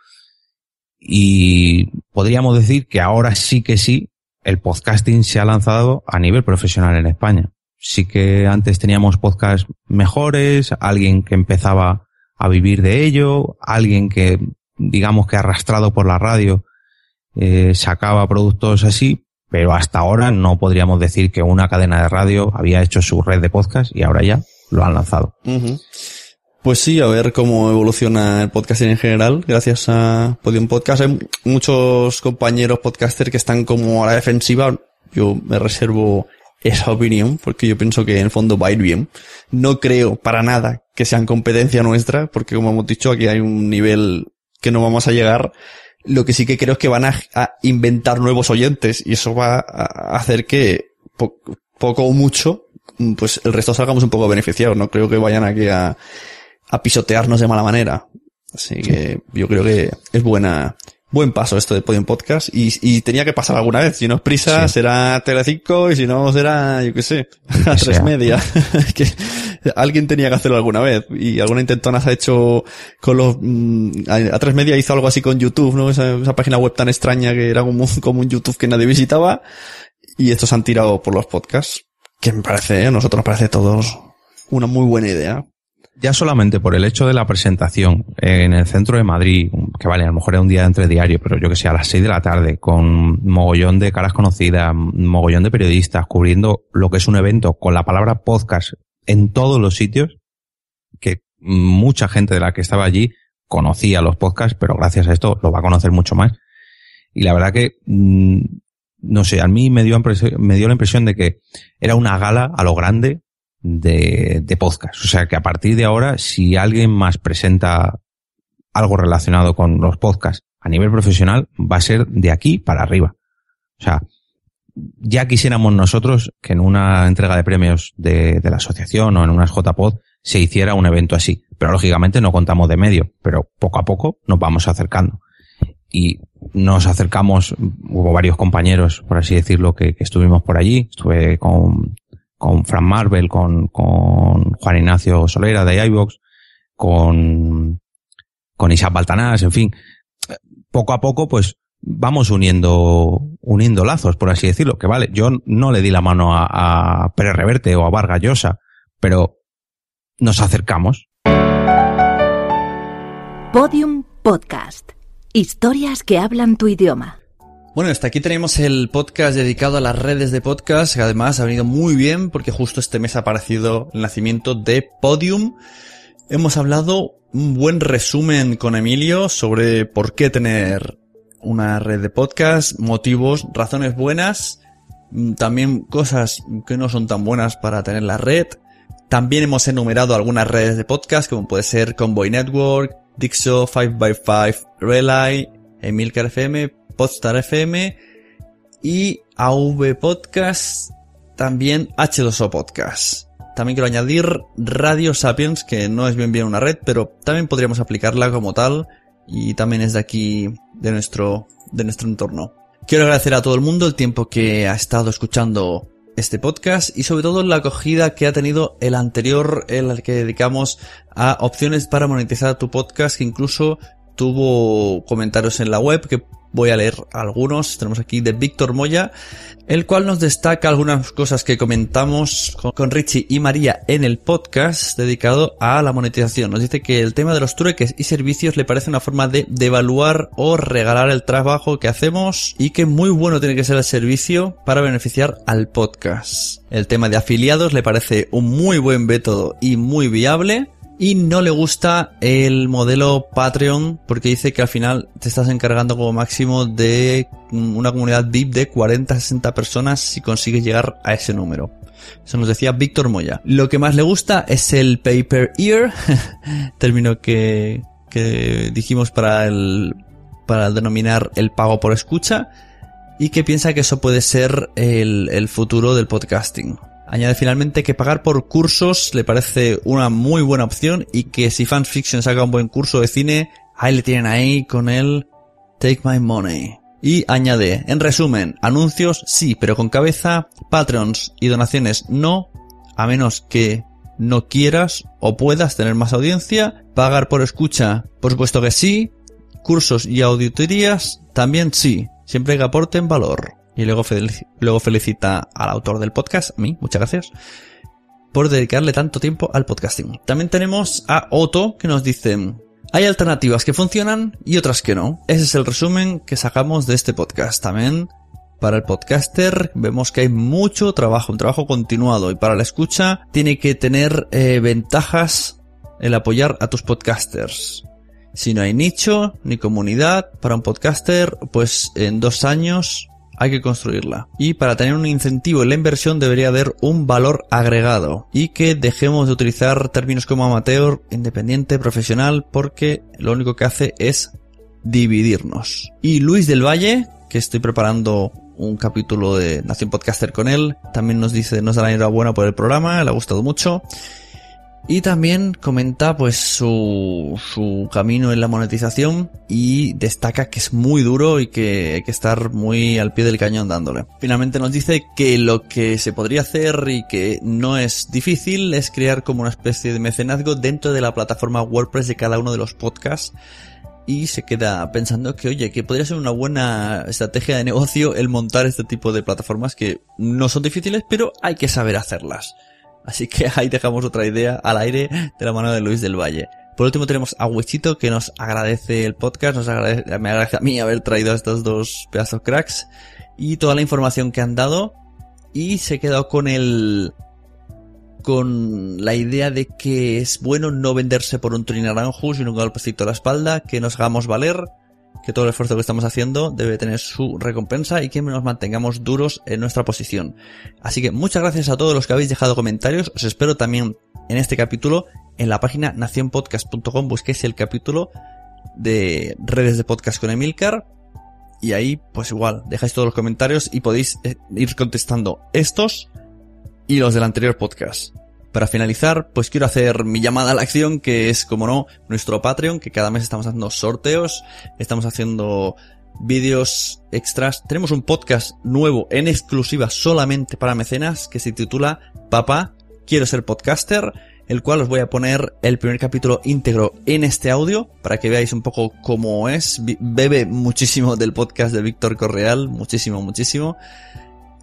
Y podríamos decir que ahora sí que sí, el podcasting se ha lanzado a nivel profesional en España. Sí que antes teníamos podcasts mejores, alguien que empezaba a vivir de ello, alguien que, digamos que arrastrado por la radio, eh, sacaba productos así, pero hasta ahora no podríamos decir que una cadena de radio había hecho su red de podcast y ahora ya lo han lanzado. Pues sí, a ver cómo evoluciona el podcasting en general, gracias a Podium Podcast. Hay muchos compañeros podcasters que están como a la defensiva. Yo me reservo esa opinión, porque yo pienso que en el fondo va a ir bien. No creo para nada que sean competencia nuestra, porque como hemos dicho, aquí hay un nivel que no vamos a llegar. Lo que sí que creo es que van a, a inventar nuevos oyentes, y eso va a hacer que po poco o mucho, pues el resto salgamos un poco beneficiados. No creo que vayan aquí a a pisotearnos de mala manera. Así que yo creo que es buena, buen paso esto de Podium Podcast y, y tenía que pasar alguna vez. Si no es prisa, sí. será Telecinco y si no será, yo qué sé, a tres sea. media. que alguien tenía que hacerlo alguna vez y alguna intentona se ha hecho con los, mm, a tres media hizo algo así con YouTube, ¿no? Esa, esa página web tan extraña que era como, como un YouTube que nadie visitaba y estos han tirado por los podcasts. Que me parece, a nosotros nos parece a todos una muy buena idea ya solamente por el hecho de la presentación en el centro de Madrid, que vale, a lo mejor es un día entre diario, pero yo que sé, a las seis de la tarde, con mogollón de caras conocidas, mogollón de periodistas, cubriendo lo que es un evento con la palabra podcast en todos los sitios, que mucha gente de la que estaba allí conocía los podcasts, pero gracias a esto lo va a conocer mucho más. Y la verdad que, no sé, a mí me dio, me dio la impresión de que era una gala a lo grande, de, de podcast. O sea que a partir de ahora, si alguien más presenta algo relacionado con los podcasts a nivel profesional, va a ser de aquí para arriba. O sea, ya quisiéramos nosotros que en una entrega de premios de, de la asociación o en unas JPod se hiciera un evento así. Pero lógicamente no contamos de medio, pero poco a poco nos vamos acercando. Y nos acercamos, hubo varios compañeros, por así decirlo, que, que estuvimos por allí. Estuve con con Fran Marvel, con, con Juan Ignacio Solera de iVox, con, con Isaac Baltanás, en fin. Poco a poco, pues, vamos uniendo, uniendo lazos, por así decirlo. Que vale, yo no le di la mano a, a Pérez Reverte o a Vargas Llosa, pero nos acercamos. Podium Podcast. Historias que hablan tu idioma. Bueno, hasta aquí tenemos el podcast dedicado a las redes de podcast, que además ha venido muy bien porque justo este mes ha aparecido el nacimiento de Podium. Hemos hablado un buen resumen con Emilio sobre por qué tener una red de podcast, motivos, razones buenas, también cosas que no son tan buenas para tener la red. También hemos enumerado algunas redes de podcast como puede ser Convoy Network, Dixo, 5x5, Relay, Emilcar FM, Podstar FM y AV Podcast, también H2O Podcast. También quiero añadir Radio Sapiens, que no es bien bien una red, pero también podríamos aplicarla como tal y también es de aquí, de nuestro, de nuestro entorno. Quiero agradecer a todo el mundo el tiempo que ha estado escuchando este podcast y sobre todo la acogida que ha tenido el anterior, el que dedicamos a opciones para monetizar tu podcast, que incluso tuvo comentarios en la web que voy a leer algunos. Tenemos aquí de Víctor Moya, el cual nos destaca algunas cosas que comentamos con Richie y María en el podcast dedicado a la monetización. Nos dice que el tema de los trueques y servicios le parece una forma de devaluar o regalar el trabajo que hacemos y que muy bueno tiene que ser el servicio para beneficiar al podcast. El tema de afiliados le parece un muy buen método y muy viable y no le gusta el modelo Patreon porque dice que al final te estás encargando como máximo de una comunidad VIP de 40-60 personas si consigues llegar a ese número. Eso nos decía Víctor Moya. Lo que más le gusta es el pay per ear, término que, dijimos para el, para denominar el pago por escucha y que piensa que eso puede ser el futuro del podcasting. Añade finalmente que pagar por cursos le parece una muy buena opción y que si Fanfiction saca un buen curso de cine, ahí le tienen ahí con el Take My Money. Y añade, en resumen, anuncios sí, pero con cabeza, Patreons y donaciones no, a menos que no quieras o puedas tener más audiencia, pagar por escucha, por supuesto que sí, cursos y auditorías también sí, siempre que aporten valor. Y luego, luego felicita al autor del podcast, a mí, muchas gracias, por dedicarle tanto tiempo al podcasting. También tenemos a Otto que nos dice, hay alternativas que funcionan y otras que no. Ese es el resumen que sacamos de este podcast. También para el podcaster vemos que hay mucho trabajo, un trabajo continuado y para la escucha tiene que tener eh, ventajas el apoyar a tus podcasters. Si no hay nicho ni comunidad para un podcaster, pues en dos años hay que construirla. Y para tener un incentivo en la inversión debería haber un valor agregado. Y que dejemos de utilizar términos como amateur, independiente, profesional, porque lo único que hace es dividirnos. Y Luis del Valle, que estoy preparando un capítulo de Nación Podcaster con él, también nos dice, nos da la enhorabuena por el programa, le ha gustado mucho. Y también comenta pues su, su camino en la monetización y destaca que es muy duro y que hay que estar muy al pie del cañón dándole. Finalmente nos dice que lo que se podría hacer y que no es difícil es crear como una especie de mecenazgo dentro de la plataforma WordPress de cada uno de los podcasts y se queda pensando que, oye, que podría ser una buena estrategia de negocio el montar este tipo de plataformas que no son difíciles, pero hay que saber hacerlas. Así que ahí dejamos otra idea al aire de la mano de Luis del Valle. Por último tenemos a Wichito que nos agradece el podcast, nos agradece, me agradece a mí haber traído a estos dos pedazos cracks y toda la información que han dado y se quedó con el con la idea de que es bueno no venderse por un trinaranjus y un golpecito a la espalda, que nos hagamos valer, que todo el esfuerzo que estamos haciendo debe tener su recompensa y que nos mantengamos duros en nuestra posición. Así que muchas gracias a todos los que habéis dejado comentarios. Os espero también en este capítulo en la página nacionpodcast.com. Busquéis el capítulo de redes de podcast con Emilcar. Y ahí, pues igual, dejáis todos los comentarios y podéis eh, ir contestando estos y los del anterior podcast. Para finalizar, pues quiero hacer mi llamada a la acción, que es, como no, nuestro Patreon, que cada mes estamos haciendo sorteos, estamos haciendo vídeos extras. Tenemos un podcast nuevo en exclusiva solamente para mecenas que se titula Papá, quiero ser podcaster, el cual os voy a poner el primer capítulo íntegro en este audio para que veáis un poco cómo es. Bebe muchísimo del podcast de Víctor Correal, muchísimo, muchísimo.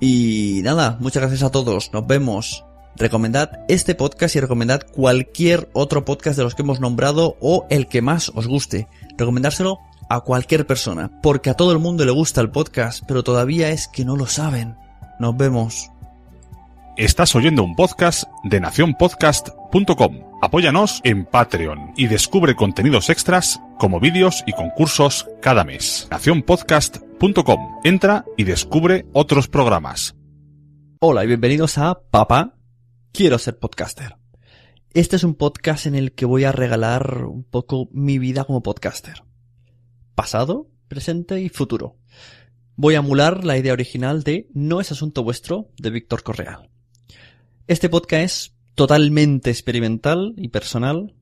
Y nada, muchas gracias a todos, nos vemos recomendad este podcast y recomendad cualquier otro podcast de los que hemos nombrado o el que más os guste. Recomendárselo a cualquier persona, porque a todo el mundo le gusta el podcast, pero todavía es que no lo saben. Nos vemos. Estás oyendo un podcast de nacionpodcast.com. Apóyanos en Patreon y descubre contenidos extras como vídeos y concursos cada mes. Nacionpodcast.com. Entra y descubre otros programas. Hola y bienvenidos a Papa, Quiero ser podcaster. Este es un podcast en el que voy a regalar un poco mi vida como podcaster. Pasado, presente y futuro. Voy a emular la idea original de No es asunto vuestro de Víctor Correal. Este podcast es totalmente experimental y personal.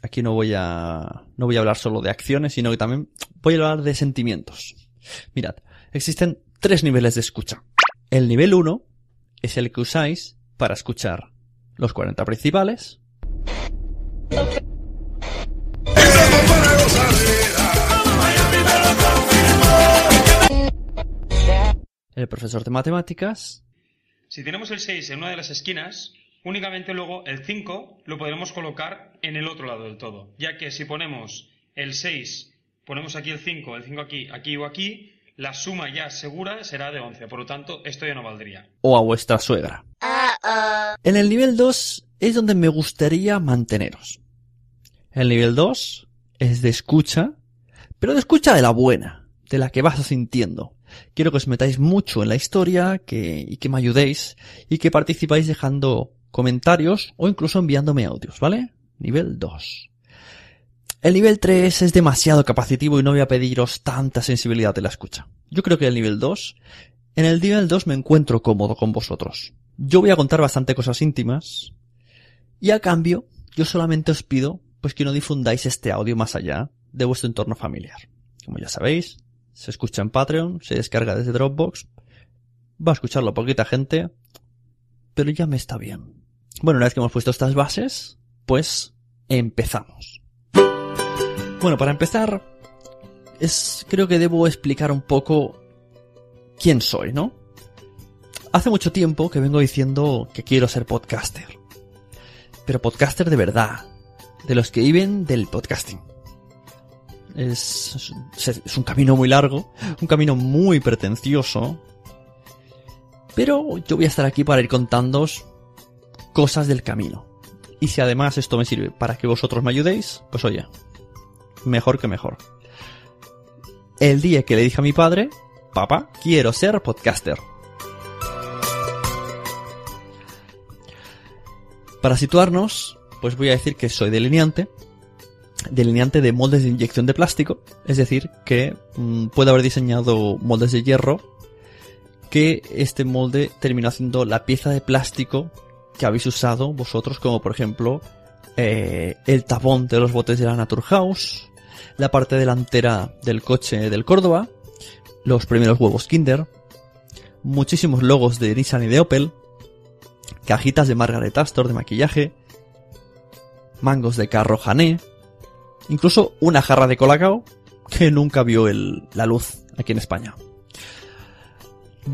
aquí no voy a, no voy a hablar solo de acciones, sino que también voy a hablar de sentimientos. Mirad, existen tres niveles de escucha. El nivel 1 es el que usáis para escuchar los 40 principales. El profesor de matemáticas. Si tenemos el 6 en una de las esquinas, únicamente luego el 5 lo podremos colocar en el otro lado del todo. Ya que si ponemos el 6, ponemos aquí el 5, el 5 aquí, aquí o aquí, la suma ya segura será de 11. Por lo tanto, esto ya no valdría. O a vuestra suegra. En el nivel 2 es donde me gustaría manteneros. El nivel 2 es de escucha, pero de escucha de la buena, de la que vas sintiendo. Quiero que os metáis mucho en la historia que, y que me ayudéis y que participáis dejando comentarios o incluso enviándome audios, ¿vale? Nivel 2. El nivel 3 es demasiado capacitivo y no voy a pediros tanta sensibilidad de la escucha. Yo creo que el nivel 2, en el nivel 2 me encuentro cómodo con vosotros. Yo voy a contar bastante cosas íntimas y a cambio yo solamente os pido pues que no difundáis este audio más allá de vuestro entorno familiar. Como ya sabéis, se escucha en Patreon, se descarga desde Dropbox, va a escucharlo poquita gente, pero ya me está bien. Bueno, una vez que hemos puesto estas bases, pues empezamos. Bueno, para empezar, es, creo que debo explicar un poco quién soy, ¿no? Hace mucho tiempo que vengo diciendo que quiero ser podcaster. Pero podcaster de verdad. De los que viven del podcasting. Es, es, un camino muy largo, un camino muy pretencioso. Pero yo voy a estar aquí para ir contándoos cosas del camino. Y si además esto me sirve para que vosotros me ayudéis, pues oye, mejor que mejor. El día que le dije a mi padre, papá, quiero ser podcaster. Para situarnos, pues voy a decir que soy delineante, delineante de moldes de inyección de plástico, es decir, que mmm, puedo haber diseñado moldes de hierro, que este molde terminó haciendo la pieza de plástico que habéis usado vosotros, como por ejemplo eh, el tapón de los botes de la Naturhaus, la parte delantera del coche del Córdoba, los primeros huevos Kinder, muchísimos logos de Nissan y de Opel, cajitas de Margaret Astor de maquillaje, mangos de carro Jané, incluso una jarra de colacao que nunca vio la luz aquí en España.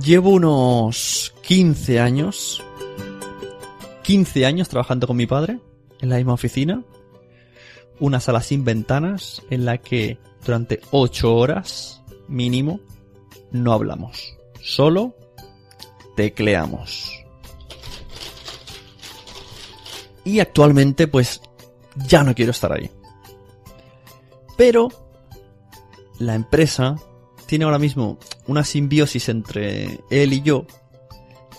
Llevo unos 15 años, 15 años trabajando con mi padre en la misma oficina, una sala sin ventanas en la que durante 8 horas mínimo no hablamos, solo tecleamos. Y actualmente pues ya no quiero estar ahí. Pero la empresa tiene ahora mismo una simbiosis entre él y yo,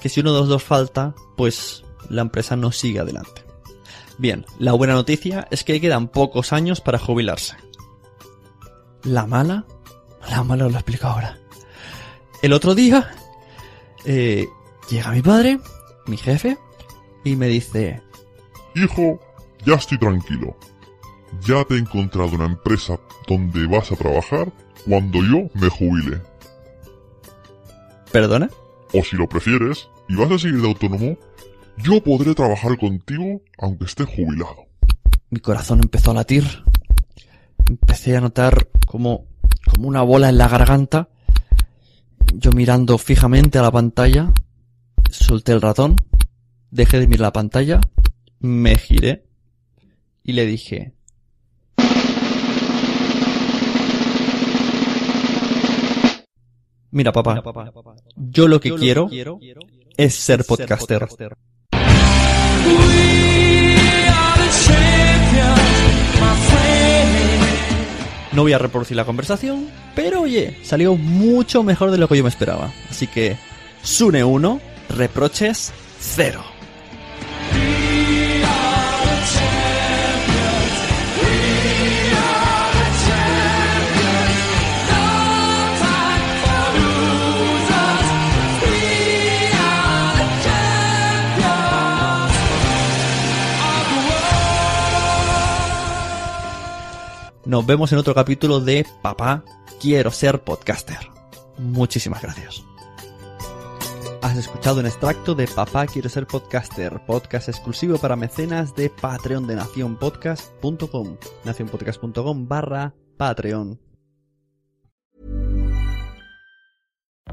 que si uno de los dos falta, pues la empresa no sigue adelante. Bien, la buena noticia es que quedan pocos años para jubilarse. La mala, la mala os lo explico ahora. El otro día, eh, llega mi padre, mi jefe, y me dice, Hijo, ya estoy tranquilo. Ya te he encontrado una empresa donde vas a trabajar cuando yo me jubile. ¿Perdona? O si lo prefieres, y vas a seguir de autónomo, yo podré trabajar contigo aunque esté jubilado. Mi corazón empezó a latir. Empecé a notar como, como una bola en la garganta. Yo mirando fijamente a la pantalla, solté el ratón, dejé de mirar la pantalla, me giré y le dije, Mira, papá, Mira, papá, yo lo que, yo quiero, lo que quiero, es ser podcaster. Podcaster. No voy a reproducir la conversación, pero oye, salió mucho mejor de lo que yo me esperaba. Así que, Sune 1, reproches 0. Nos vemos en otro capítulo de Papá, quiero ser podcaster. Muchísimas gracias. Has escuchado un extracto de Papá Quiero Ser Podcaster, podcast exclusivo para mecenas de Patreon de nacionpodcast.com, nacionpodcast.com barra Patreon.